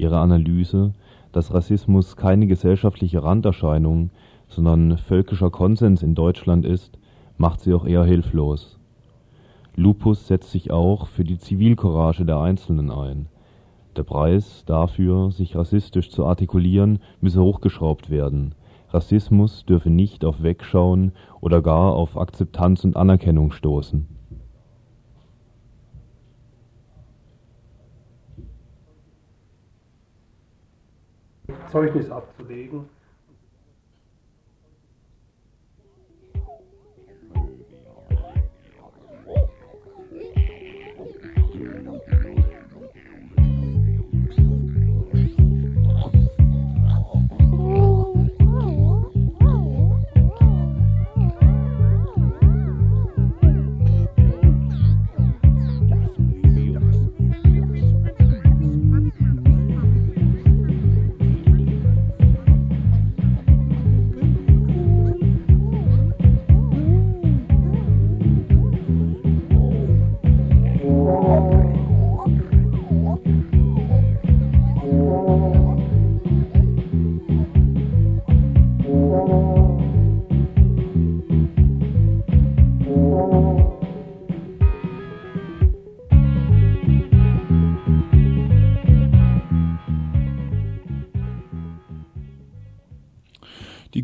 Ihre Analyse, dass Rassismus keine gesellschaftliche Randerscheinung, sondern völkischer Konsens in Deutschland ist, macht sie auch eher hilflos. Lupus setzt sich auch für die Zivilcourage der Einzelnen ein. Der Preis dafür, sich rassistisch zu artikulieren, müsse hochgeschraubt werden. Rassismus dürfe nicht auf Wegschauen oder gar auf Akzeptanz und Anerkennung stoßen. Zeugnis abzulegen.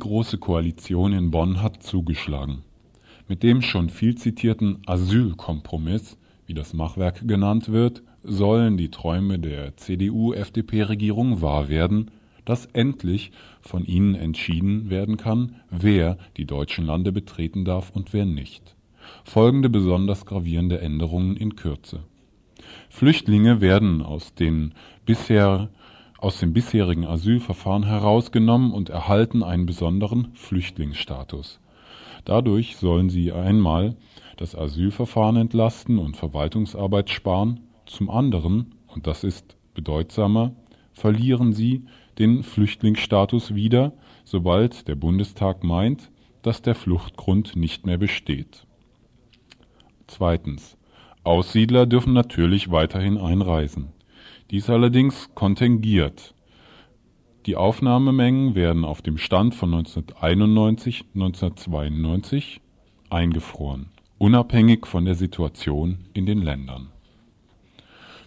Große Koalition in Bonn hat zugeschlagen. Mit dem schon viel zitierten Asylkompromiss, wie das Machwerk genannt wird, sollen die Träume der CDU-FDP-Regierung wahr werden, dass endlich von ihnen entschieden werden kann, wer die deutschen Lande betreten darf und wer nicht. Folgende besonders gravierende Änderungen in Kürze. Flüchtlinge werden aus den bisher aus dem bisherigen Asylverfahren herausgenommen und erhalten einen besonderen Flüchtlingsstatus. Dadurch sollen sie einmal das Asylverfahren entlasten und Verwaltungsarbeit sparen, zum anderen, und das ist bedeutsamer, verlieren sie den Flüchtlingsstatus wieder, sobald der Bundestag meint, dass der Fluchtgrund nicht mehr besteht. Zweitens. Aussiedler dürfen natürlich weiterhin einreisen. Dies allerdings kontingiert. Die Aufnahmemengen werden auf dem Stand von 1991/1992 eingefroren, unabhängig von der Situation in den Ländern.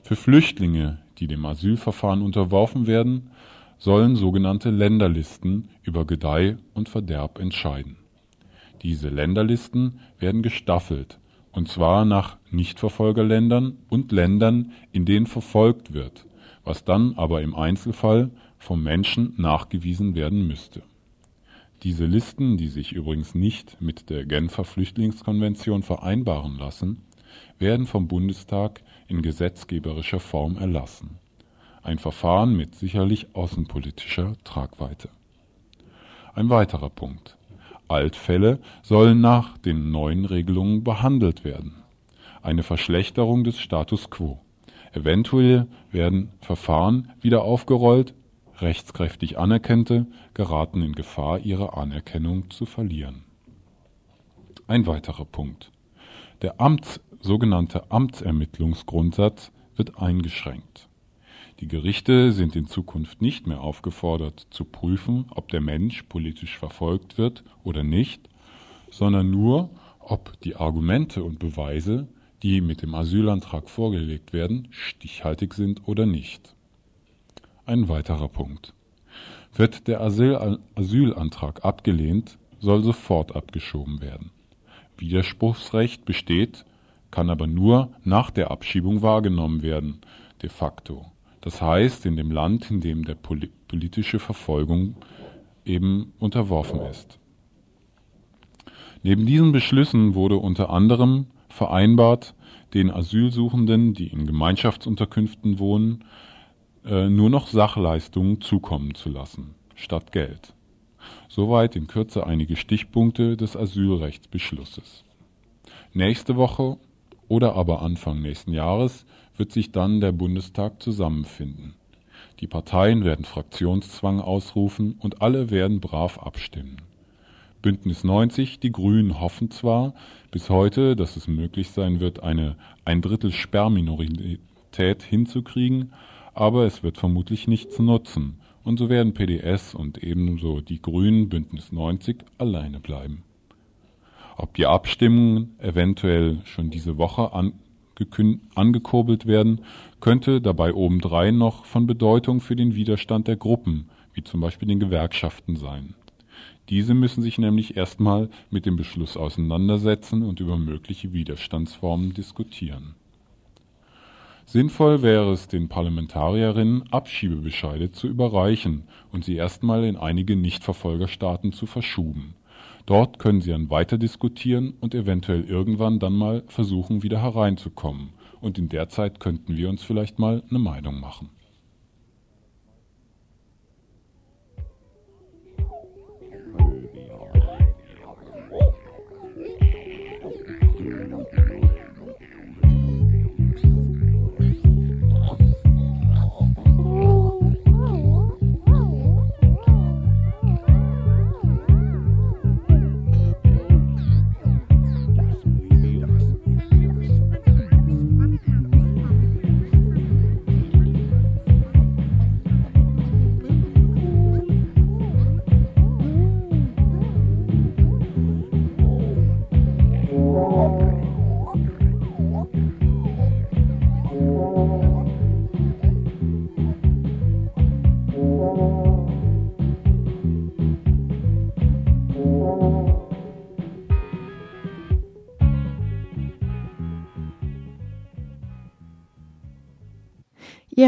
Für Flüchtlinge, die dem Asylverfahren unterworfen werden, sollen sogenannte Länderlisten über Gedeih und Verderb entscheiden. Diese Länderlisten werden gestaffelt und zwar nach Nichtverfolgerländern und Ländern, in denen verfolgt wird, was dann aber im Einzelfall vom Menschen nachgewiesen werden müsste. Diese Listen, die sich übrigens nicht mit der Genfer Flüchtlingskonvention vereinbaren lassen, werden vom Bundestag in gesetzgeberischer Form erlassen. Ein Verfahren mit sicherlich außenpolitischer Tragweite. Ein weiterer Punkt. Altfälle sollen nach den neuen Regelungen behandelt werden. Eine Verschlechterung des Status quo. Eventuell werden Verfahren wieder aufgerollt, rechtskräftig Anerkannte geraten in Gefahr, ihre Anerkennung zu verlieren. Ein weiterer Punkt. Der Amts, sogenannte Amtsermittlungsgrundsatz wird eingeschränkt. Die Gerichte sind in Zukunft nicht mehr aufgefordert zu prüfen, ob der Mensch politisch verfolgt wird oder nicht, sondern nur, ob die Argumente und Beweise, die mit dem Asylantrag vorgelegt werden, stichhaltig sind oder nicht. Ein weiterer Punkt. Wird der Asyl Asylantrag abgelehnt, soll sofort abgeschoben werden. Widerspruchsrecht besteht, kann aber nur nach der Abschiebung wahrgenommen werden, de facto das heißt in dem Land, in dem der politische Verfolgung eben unterworfen ist. Neben diesen Beschlüssen wurde unter anderem vereinbart, den Asylsuchenden, die in Gemeinschaftsunterkünften wohnen, äh, nur noch Sachleistungen zukommen zu lassen, statt Geld. Soweit in Kürze einige Stichpunkte des Asylrechtsbeschlusses. Nächste Woche oder aber Anfang nächsten Jahres wird sich dann der Bundestag zusammenfinden. Die Parteien werden Fraktionszwang ausrufen und alle werden brav abstimmen. Bündnis 90, die Grünen hoffen zwar bis heute, dass es möglich sein wird, eine ein Drittel Sperrminorität hinzukriegen, aber es wird vermutlich nichts nutzen und so werden PDS und ebenso die Grünen Bündnis 90 alleine bleiben. Ob die Abstimmungen eventuell schon diese Woche angekurbelt werden, könnte dabei obendrein noch von Bedeutung für den Widerstand der Gruppen, wie zum Beispiel den Gewerkschaften sein. Diese müssen sich nämlich erstmal mit dem Beschluss auseinandersetzen und über mögliche Widerstandsformen diskutieren. Sinnvoll wäre es den Parlamentarierinnen, Abschiebebescheide zu überreichen und sie erstmal in einige Nichtverfolgerstaaten zu verschuben. Dort können sie dann weiter diskutieren und eventuell irgendwann dann mal versuchen, wieder hereinzukommen. Und in der Zeit könnten wir uns vielleicht mal eine Meinung machen.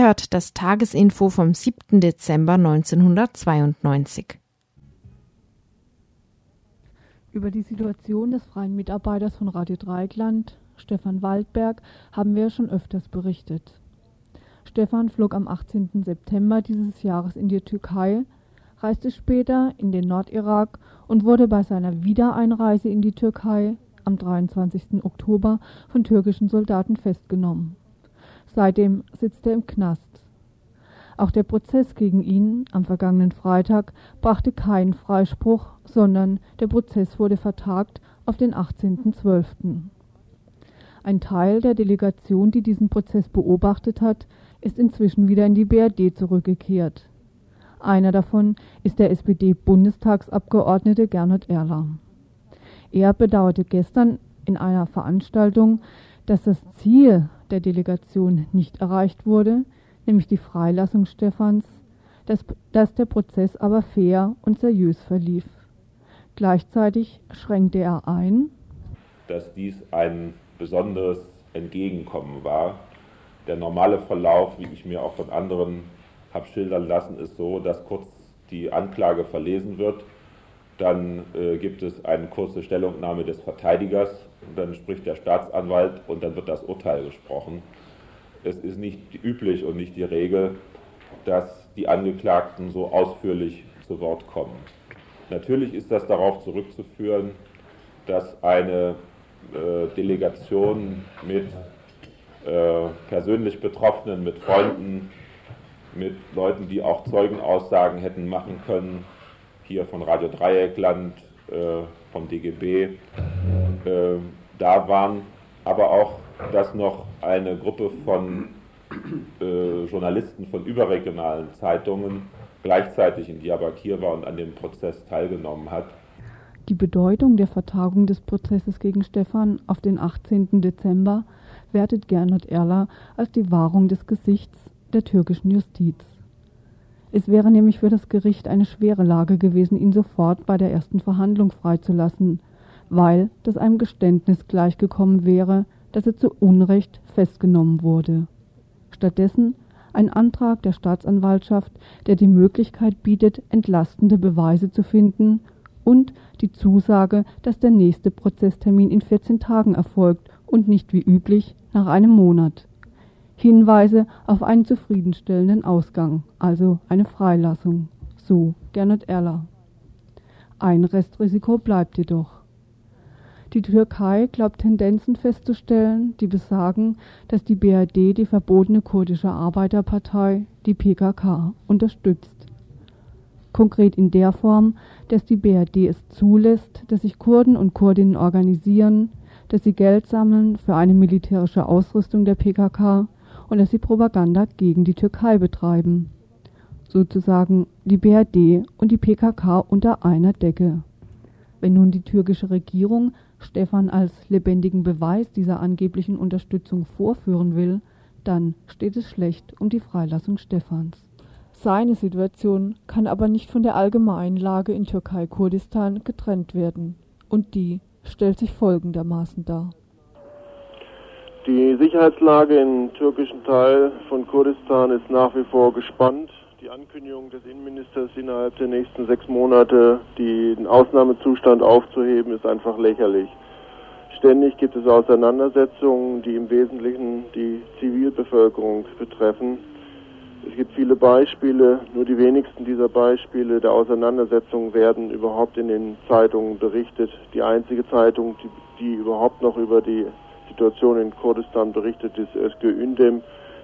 Ihr das Tagesinfo vom 7. Dezember 1992. Über die Situation des freien Mitarbeiters von Radio Dreieckland, Stefan Waldberg, haben wir schon öfters berichtet. Stefan flog am 18. September dieses Jahres in die Türkei, reiste später in den Nordirak und wurde bei seiner Wiedereinreise in die Türkei am 23. Oktober von türkischen Soldaten festgenommen. Seitdem sitzt er im Knast. Auch der Prozess gegen ihn am vergangenen Freitag brachte keinen Freispruch, sondern der Prozess wurde vertagt auf den 18.12. Ein Teil der Delegation, die diesen Prozess beobachtet hat, ist inzwischen wieder in die BRD zurückgekehrt. Einer davon ist der SPD-Bundestagsabgeordnete Gernot Erler. Er bedauerte gestern in einer Veranstaltung, dass das Ziel der Delegation nicht erreicht wurde, nämlich die Freilassung Stephans, dass, dass der Prozess aber fair und seriös verlief. Gleichzeitig schränkte er ein, dass dies ein besonderes Entgegenkommen war. Der normale Verlauf, wie ich mir auch von anderen habe schildern lassen, ist so, dass kurz die Anklage verlesen wird, dann äh, gibt es eine kurze Stellungnahme des Verteidigers und dann spricht der Staatsanwalt und dann wird das Urteil gesprochen. Es ist nicht üblich und nicht die Regel, dass die Angeklagten so ausführlich zu Wort kommen. Natürlich ist das darauf zurückzuführen, dass eine äh, Delegation mit äh, persönlich Betroffenen, mit Freunden, mit Leuten, die auch Zeugenaussagen hätten machen können, hier von Radio Dreieckland, äh, vom DGB, äh, da waren, aber auch, dass noch eine Gruppe von äh, Journalisten von überregionalen Zeitungen gleichzeitig in Diyarbakir war und an dem Prozess teilgenommen hat. Die Bedeutung der Vertagung des Prozesses gegen Stefan auf den 18. Dezember wertet Gernot Erler als die Wahrung des Gesichts der türkischen Justiz. Es wäre nämlich für das Gericht eine schwere Lage gewesen, ihn sofort bei der ersten Verhandlung freizulassen, weil das einem Geständnis gleichgekommen wäre, dass er zu Unrecht festgenommen wurde. Stattdessen ein Antrag der Staatsanwaltschaft, der die Möglichkeit bietet, entlastende Beweise zu finden und die Zusage, dass der nächste Prozesstermin in 14 Tagen erfolgt und nicht wie üblich nach einem Monat. Hinweise auf einen zufriedenstellenden Ausgang, also eine Freilassung. So Gernot Erler. Ein Restrisiko bleibt jedoch. Die Türkei glaubt Tendenzen festzustellen, die besagen, dass die BRD die verbotene kurdische Arbeiterpartei, die PKK, unterstützt. Konkret in der Form, dass die BRD es zulässt, dass sich Kurden und Kurdinnen organisieren, dass sie Geld sammeln für eine militärische Ausrüstung der PKK und dass sie Propaganda gegen die Türkei betreiben. sozusagen die BRD und die PKK unter einer Decke. Wenn nun die türkische Regierung Stefan als lebendigen Beweis dieser angeblichen Unterstützung vorführen will, dann steht es schlecht um die Freilassung Stefans. Seine Situation kann aber nicht von der allgemeinen Lage in Türkei-Kurdistan getrennt werden. Und die stellt sich folgendermaßen dar. Die Sicherheitslage im türkischen Teil von Kurdistan ist nach wie vor gespannt. Die Ankündigung des Innenministers innerhalb der nächsten sechs Monate, den Ausnahmezustand aufzuheben, ist einfach lächerlich. Ständig gibt es Auseinandersetzungen, die im Wesentlichen die Zivilbevölkerung betreffen. Es gibt viele Beispiele, nur die wenigsten dieser Beispiele der Auseinandersetzungen werden überhaupt in den Zeitungen berichtet. Die einzige Zeitung, die, die überhaupt noch über die Situation in Kurdistan berichtet, ist Özgür Ündem,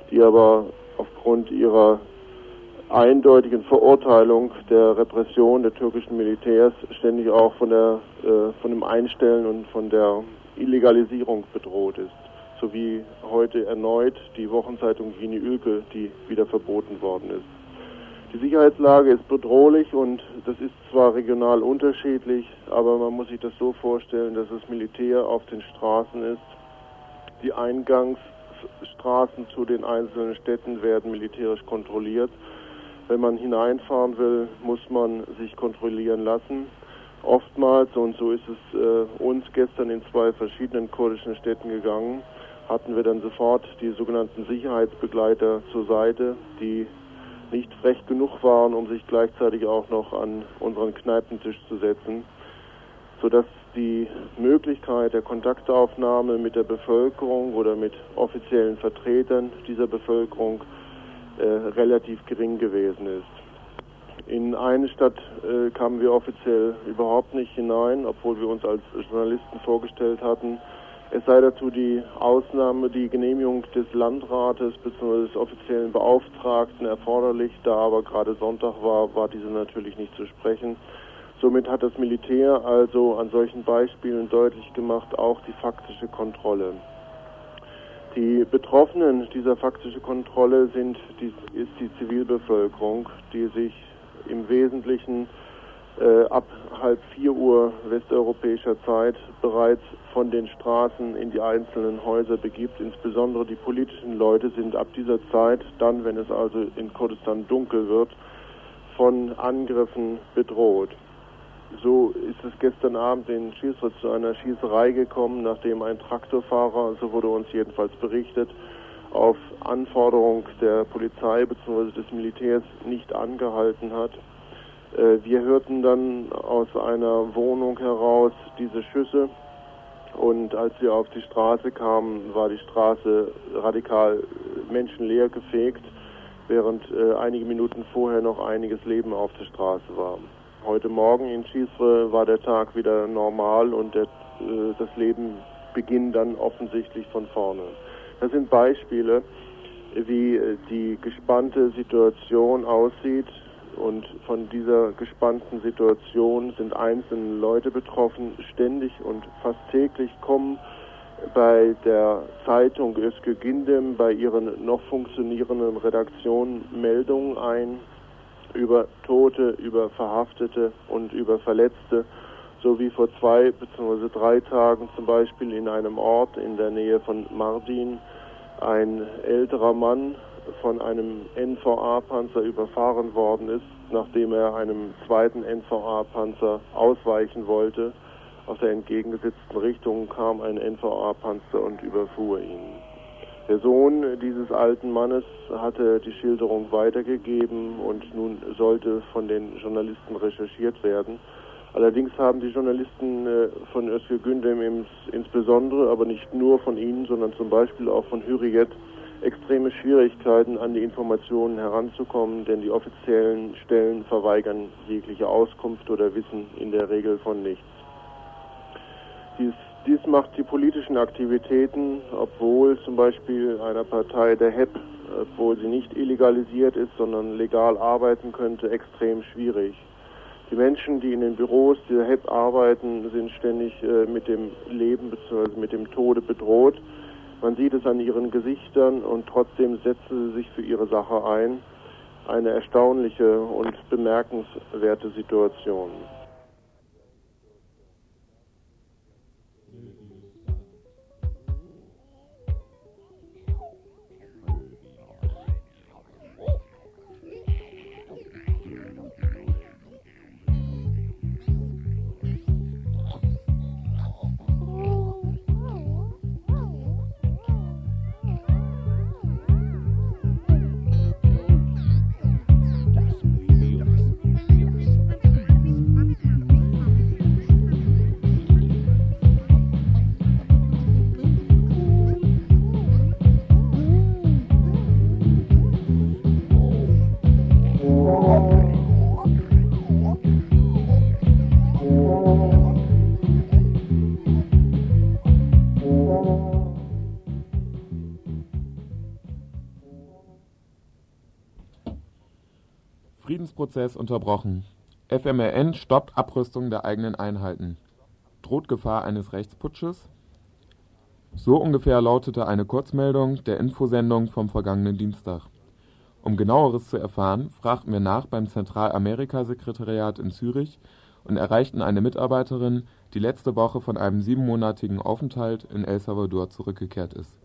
die aber aufgrund ihrer eindeutigen Verurteilung der Repression der türkischen Militärs ständig auch von der äh, von dem Einstellen und von der Illegalisierung bedroht ist, sowie heute erneut die Wochenzeitung Yeni Ülke, die wieder verboten worden ist. Die Sicherheitslage ist bedrohlich und das ist zwar regional unterschiedlich, aber man muss sich das so vorstellen, dass das Militär auf den Straßen ist. Die Eingangsstraßen zu den einzelnen Städten werden militärisch kontrolliert wenn man hineinfahren will, muss man sich kontrollieren lassen. Oftmals, und so ist es äh, uns gestern in zwei verschiedenen kurdischen Städten gegangen, hatten wir dann sofort die sogenannten Sicherheitsbegleiter zur Seite, die nicht frech genug waren, um sich gleichzeitig auch noch an unseren Kneipentisch zu setzen, sodass die Möglichkeit der Kontaktaufnahme mit der Bevölkerung oder mit offiziellen Vertretern dieser Bevölkerung äh, relativ gering gewesen ist. In eine Stadt äh, kamen wir offiziell überhaupt nicht hinein, obwohl wir uns als Journalisten vorgestellt hatten. Es sei dazu die Ausnahme, die Genehmigung des Landrates bzw. des offiziellen Beauftragten erforderlich. Da aber gerade Sonntag war, war diese natürlich nicht zu sprechen. Somit hat das Militär also an solchen Beispielen deutlich gemacht, auch die faktische Kontrolle. Die Betroffenen dieser faktischen Kontrolle sind die, ist die Zivilbevölkerung, die sich im Wesentlichen äh, ab halb vier Uhr westeuropäischer Zeit bereits von den Straßen in die einzelnen Häuser begibt. Insbesondere die politischen Leute sind ab dieser Zeit, dann, wenn es also in Kurdistan dunkel wird, von Angriffen bedroht. So ist es gestern Abend in Schießritz zu einer Schießerei gekommen, nachdem ein Traktorfahrer, so wurde uns jedenfalls berichtet, auf Anforderung der Polizei bzw. des Militärs nicht angehalten hat. Äh, wir hörten dann aus einer Wohnung heraus diese Schüsse und als wir auf die Straße kamen, war die Straße radikal menschenleer gefegt, während äh, einige Minuten vorher noch einiges Leben auf der Straße war. Heute Morgen in Schisre war der Tag wieder normal und der, äh, das Leben beginnt dann offensichtlich von vorne. Das sind Beispiele, wie äh, die gespannte Situation aussieht und von dieser gespannten Situation sind einzelne Leute betroffen. Ständig und fast täglich kommen bei der Zeitung Özgür Gindem, bei ihren noch funktionierenden Redaktionen Meldungen ein, über Tote, über Verhaftete und über Verletzte, so wie vor zwei bzw. drei Tagen zum Beispiel in einem Ort in der Nähe von Mardin ein älterer Mann von einem NVA-Panzer überfahren worden ist, nachdem er einem zweiten NVA-Panzer ausweichen wollte. Aus der entgegengesetzten Richtung kam ein NVA-Panzer und überfuhr ihn. Der Sohn dieses alten Mannes hatte die Schilderung weitergegeben und nun sollte von den Journalisten recherchiert werden. Allerdings haben die Journalisten äh, von Özgür Gündem insbesondere, aber nicht nur von ihnen, sondern zum Beispiel auch von Hürriyet, extreme Schwierigkeiten, an die Informationen heranzukommen, denn die offiziellen Stellen verweigern jegliche Auskunft oder wissen in der Regel von nichts. Dies dies macht die politischen Aktivitäten, obwohl zum Beispiel einer Partei der HEP, obwohl sie nicht illegalisiert ist, sondern legal arbeiten könnte, extrem schwierig. Die Menschen, die in den Büros der HEP arbeiten, sind ständig äh, mit dem Leben bzw. mit dem Tode bedroht. Man sieht es an ihren Gesichtern und trotzdem setzen sie sich für ihre Sache ein. eine erstaunliche und bemerkenswerte Situation. Friedensprozess unterbrochen. FMLN stoppt Abrüstung der eigenen Einheiten. Droht Gefahr eines Rechtsputsches? So ungefähr lautete eine Kurzmeldung der Infosendung vom vergangenen Dienstag. Um genaueres zu erfahren, fragten wir nach beim Zentralamerika-Sekretariat in Zürich und erreichten eine Mitarbeiterin, die letzte Woche von einem siebenmonatigen Aufenthalt in El Salvador zurückgekehrt ist.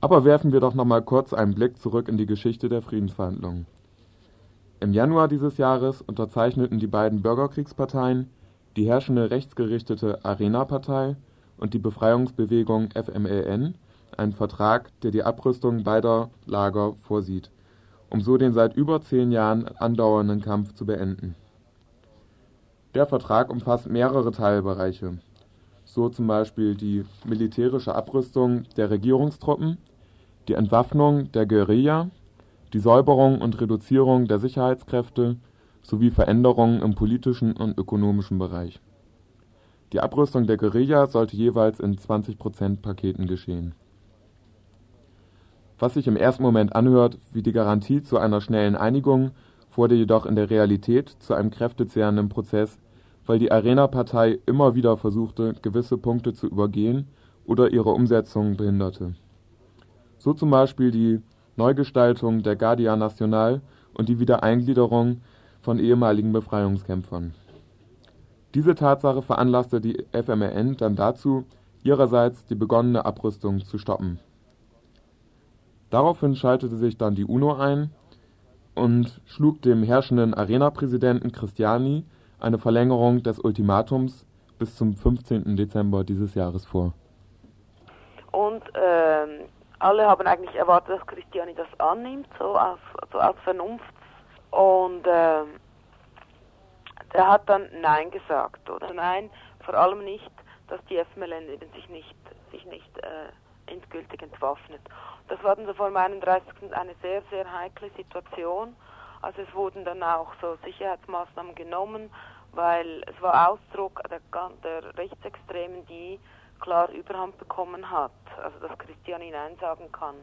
Aber werfen wir doch noch mal kurz einen Blick zurück in die Geschichte der Friedensverhandlungen. Im Januar dieses Jahres unterzeichneten die beiden Bürgerkriegsparteien, die herrschende rechtsgerichtete Arena-Partei und die Befreiungsbewegung FMLN, einen Vertrag, der die Abrüstung beider Lager vorsieht, um so den seit über zehn Jahren andauernden Kampf zu beenden. Der Vertrag umfasst mehrere Teilbereiche, so zum Beispiel die militärische Abrüstung der Regierungstruppen, die Entwaffnung der Guerilla die Säuberung und Reduzierung der Sicherheitskräfte sowie Veränderungen im politischen und ökonomischen Bereich. Die Abrüstung der Guerilla sollte jeweils in 20%-Paketen geschehen. Was sich im ersten Moment anhört wie die Garantie zu einer schnellen Einigung, wurde jedoch in der Realität zu einem kräftezehrenden Prozess, weil die Arena-Partei immer wieder versuchte, gewisse Punkte zu übergehen oder ihre Umsetzung behinderte. So zum Beispiel die Neugestaltung der Guardia Nacional und die Wiedereingliederung von ehemaligen Befreiungskämpfern. Diese Tatsache veranlasste die FMLN dann dazu, ihrerseits die begonnene Abrüstung zu stoppen. Daraufhin schaltete sich dann die UNO ein und schlug dem herrschenden Arena-Präsidenten Cristiani eine Verlängerung des Ultimatums bis zum 15. Dezember dieses Jahres vor. Und ähm, alle haben eigentlich erwartet, dass Christiani das annimmt, so aus, so aus Vernunft. Und äh, der hat dann Nein gesagt, oder? Nein, vor allem nicht, dass die FMLN eben sich nicht, sich nicht äh, endgültig entwaffnet. Das war dann so vor dem 31. eine sehr, sehr heikle Situation. Also es wurden dann auch so Sicherheitsmaßnahmen genommen, weil es war Ausdruck der, der Rechtsextremen, die klar Überhand bekommen hat, also dass Christian Nein sagen kann.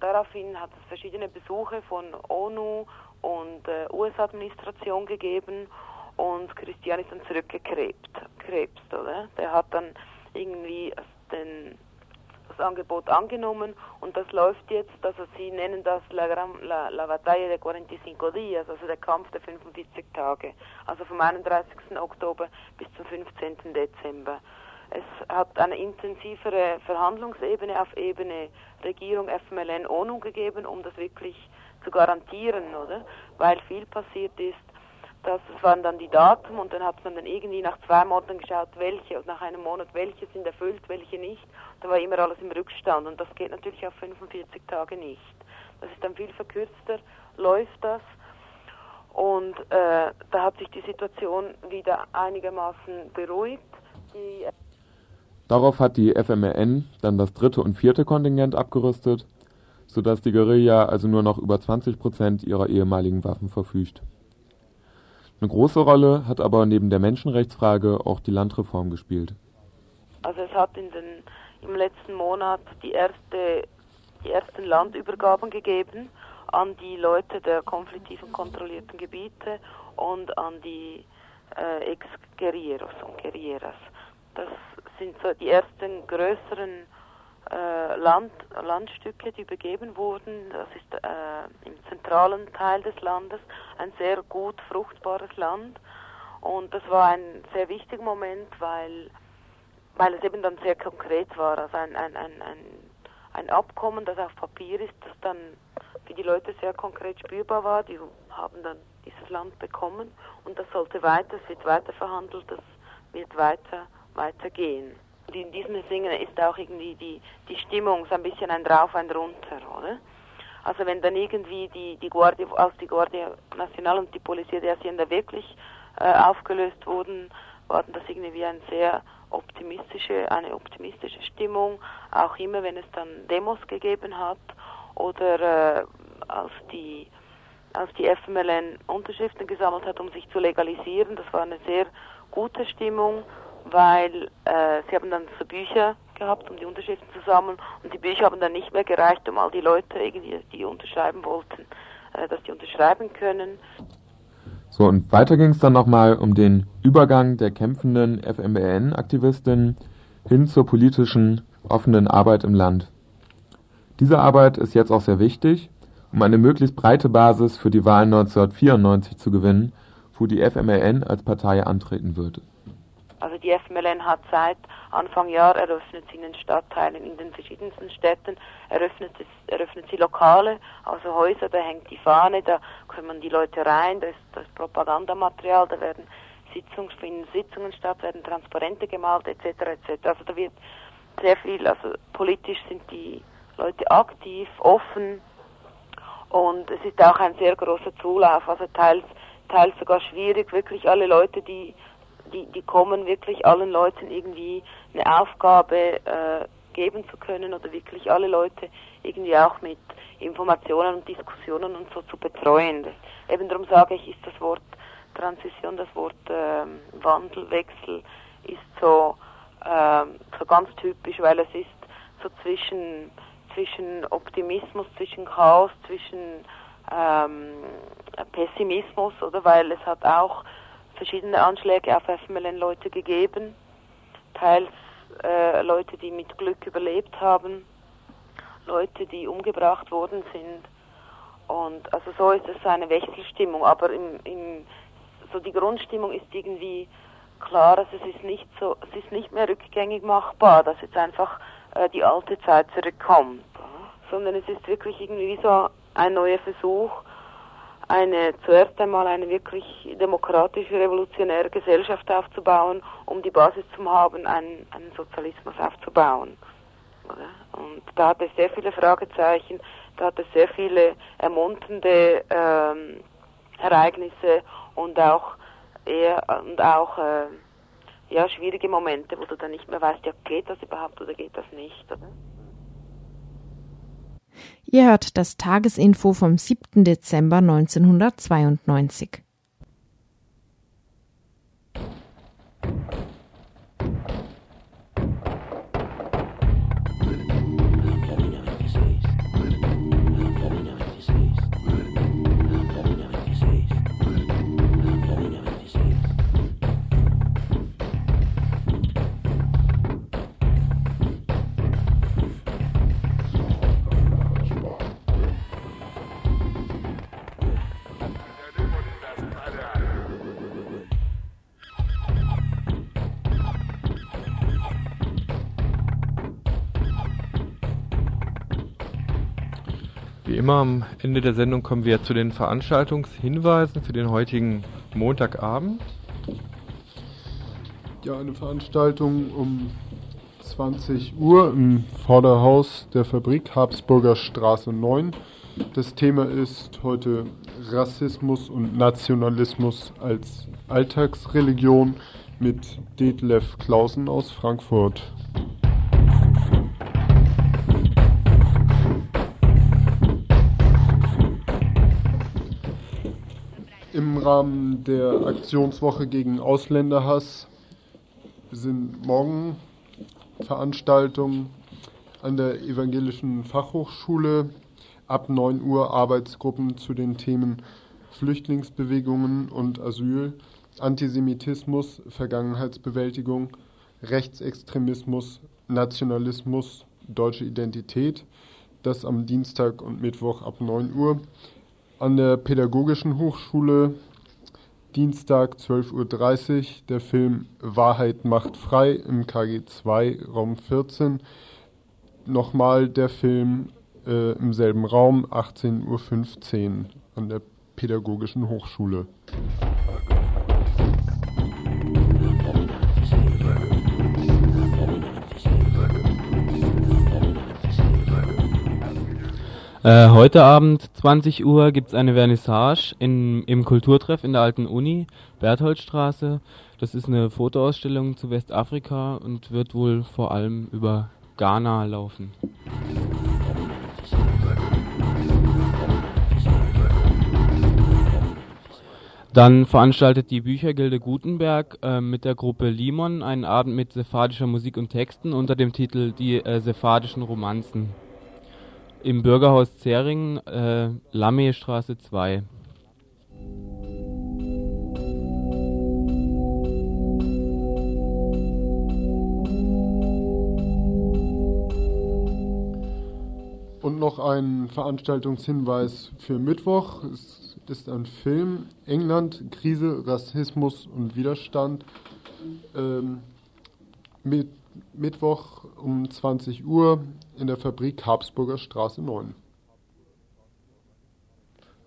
Daraufhin hat es verschiedene Besuche von ONU und äh, US-Administration gegeben und Christian ist dann zurückgekrebst, krebst, oder? Der hat dann irgendwie den, das Angebot angenommen und das läuft jetzt, also sie nennen das La, La, La Batalla de 45 Días, also der Kampf der 45 Tage, also vom 31. Oktober bis zum 15. Dezember. Es hat eine intensivere Verhandlungsebene auf Ebene Regierung, FMLN, ONU gegeben, um das wirklich zu garantieren, oder? Weil viel passiert ist, das waren dann die Daten und dann hat man dann irgendwie nach zwei Monaten geschaut, welche und nach einem Monat welche sind erfüllt, welche nicht. Da war immer alles im Rückstand und das geht natürlich auf 45 Tage nicht. Das ist dann viel verkürzter, läuft das und äh, da hat sich die Situation wieder einigermaßen beruhigt. Die, Darauf hat die FMLN dann das dritte und vierte Kontingent abgerüstet, sodass die Guerilla also nur noch über 20 Prozent ihrer ehemaligen Waffen verfügt. Eine große Rolle hat aber neben der Menschenrechtsfrage auch die Landreform gespielt. Also es hat in den, im letzten Monat die, erste, die ersten Landübergaben gegeben an die Leute der konfliktiven kontrollierten Gebiete und an die äh, Ex-Guerilleros und Guerilleras. Das sind so die ersten größeren äh, Land, Landstücke, die übergeben wurden. Das ist äh, im zentralen Teil des Landes ein sehr gut fruchtbares Land. Und das war ein sehr wichtiger Moment, weil, weil es eben dann sehr konkret war. Also ein, ein, ein, ein, ein Abkommen, das auf Papier ist, das dann für die Leute sehr konkret spürbar war. Die haben dann dieses Land bekommen und das sollte weiter, es wird weiter verhandelt, das wird weiter, weitergehen. Und in diesem Singen ist auch irgendwie die, die Stimmung so ein bisschen ein Drauf, ein Runter, oder? Also wenn dann irgendwie die, die Guardia, als die Guardia Nacional und die Polizia de Hacienda wirklich äh, aufgelöst wurden, war das irgendwie ein sehr optimistische, eine optimistische Stimmung, auch immer wenn es dann Demos gegeben hat oder äh, als die als die FMLN Unterschriften gesammelt hat, um sich zu legalisieren. Das war eine sehr gute Stimmung, weil äh, sie haben dann so Bücher gehabt, um die Unterschriften zu sammeln und die Bücher haben dann nicht mehr gereicht, um all die Leute, irgendwie, die unterschreiben wollten, äh, dass die unterschreiben können. So, und weiter ging es dann nochmal um den Übergang der kämpfenden FMBN-Aktivistin hin zur politischen, offenen Arbeit im Land. Diese Arbeit ist jetzt auch sehr wichtig, um eine möglichst breite Basis für die Wahlen 1994 zu gewinnen, wo die FMLN als Partei antreten würde. Also die FMLN hat seit Anfang Jahr eröffnet sie in den Stadtteilen, in den verschiedensten Städten, eröffnet, es, eröffnet sie Lokale, also Häuser, da hängt die Fahne, da kommen die Leute rein, da ist das Propagandamaterial, da werden Sitzungen, finden Sitzungen statt, werden Transparente gemalt, etc. etc. Also da wird sehr viel, also politisch sind die Leute aktiv, offen und es ist auch ein sehr großer Zulauf, also teils, teils sogar schwierig, wirklich alle Leute, die die, die kommen wirklich allen Leuten irgendwie eine Aufgabe äh, geben zu können oder wirklich alle Leute irgendwie auch mit Informationen und Diskussionen und so zu betreuen. Eben darum sage ich, ist das Wort Transition, das Wort ähm, Wandelwechsel ist so, ähm, so ganz typisch, weil es ist so zwischen, zwischen Optimismus, zwischen Chaos, zwischen ähm, Pessimismus, oder weil es hat auch verschiedene Anschläge auf FMLN-Leute gegeben, teils äh, Leute, die mit Glück überlebt haben, Leute, die umgebracht worden sind. Und also so ist es eine Wechselstimmung, aber im, im, so die Grundstimmung ist irgendwie klar, also es ist nicht so, es ist nicht mehr rückgängig machbar, dass jetzt einfach äh, die alte Zeit zurückkommt, sondern es ist wirklich irgendwie so ein neuer Versuch, eine zuerst einmal eine wirklich demokratische, revolutionäre Gesellschaft aufzubauen, um die Basis zu haben, einen, einen Sozialismus aufzubauen. Und da hat es sehr viele Fragezeichen, da hat es sehr viele ermunternde ähm, Ereignisse und auch eher und auch äh, ja schwierige Momente, wo du dann nicht mehr weißt, ja geht das überhaupt oder geht das nicht. Oder? Ihr hört das Tagesinfo vom 7. Dezember 1992. immer am Ende der Sendung kommen wir zu den Veranstaltungshinweisen für den heutigen Montagabend. Ja, eine Veranstaltung um 20 Uhr im Vorderhaus der Fabrik Habsburger Straße 9. Das Thema ist heute Rassismus und Nationalismus als Alltagsreligion mit Detlef Clausen aus Frankfurt. Im Rahmen der Aktionswoche gegen Ausländerhass. Sind morgen Veranstaltungen an der Evangelischen Fachhochschule. Ab 9 Uhr Arbeitsgruppen zu den Themen Flüchtlingsbewegungen und Asyl, Antisemitismus, Vergangenheitsbewältigung, Rechtsextremismus, Nationalismus, Deutsche Identität, das am Dienstag und Mittwoch ab 9 Uhr. An der Pädagogischen Hochschule Dienstag 12.30 Uhr der Film Wahrheit macht frei im KG 2 Raum 14. Nochmal der Film äh, im selben Raum 18.15 Uhr an der Pädagogischen Hochschule. Äh, heute Abend 20 Uhr gibt es eine Vernissage in, im Kulturtreff in der alten Uni, Bertholdstraße. Das ist eine Fotoausstellung zu Westafrika und wird wohl vor allem über Ghana laufen. Dann veranstaltet die Büchergilde Gutenberg äh, mit der Gruppe Limon einen Abend mit sephardischer Musik und Texten unter dem Titel Die äh, sephardischen Romanzen im Bürgerhaus Zähringen, äh, Lammestraße 2. Und noch ein Veranstaltungshinweis für Mittwoch. Es ist ein Film England, Krise, Rassismus und Widerstand. Ähm, mit Mittwoch um 20 Uhr in der Fabrik Habsburger Straße 9.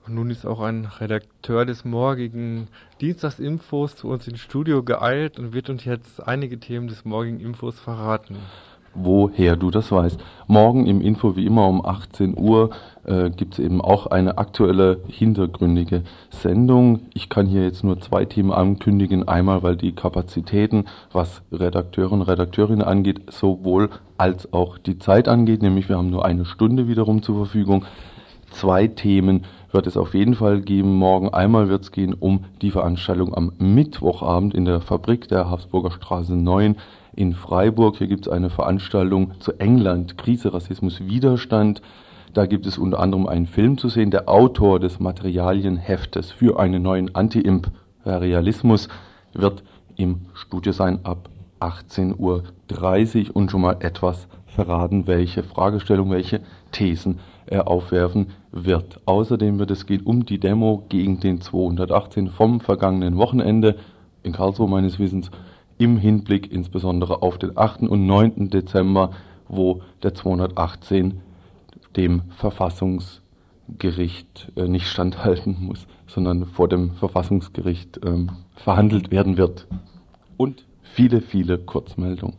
Und nun ist auch ein Redakteur des morgigen Dienstagsinfos zu uns ins Studio geeilt und wird uns jetzt einige Themen des morgigen Infos verraten woher du das weißt. Morgen im Info wie immer um 18 Uhr äh, gibt es eben auch eine aktuelle hintergründige Sendung. Ich kann hier jetzt nur zwei Themen ankündigen. Einmal, weil die Kapazitäten, was Redakteure und Redakteurinnen angeht, sowohl als auch die Zeit angeht, nämlich wir haben nur eine Stunde wiederum zur Verfügung. Zwei Themen wird es auf jeden Fall geben. Morgen einmal wird es gehen um die Veranstaltung am Mittwochabend in der Fabrik der Habsburger Straße 9 in Freiburg. Hier gibt es eine Veranstaltung zu England, Krise, Rassismus, Widerstand. Da gibt es unter anderem einen Film zu sehen. Der Autor des Materialienheftes für einen neuen Anti-Imperialismus wird im Studio sein ab 18.30 Uhr und schon mal etwas verraten, welche Fragestellung, welche Thesen er aufwerfen wird. Außerdem wird es gehen um die Demo gegen den 218 vom vergangenen Wochenende in Karlsruhe meines Wissens im Hinblick insbesondere auf den 8. und 9. Dezember, wo der 218 dem Verfassungsgericht äh, nicht standhalten muss, sondern vor dem Verfassungsgericht ähm, verhandelt werden wird. Und viele, viele Kurzmeldungen.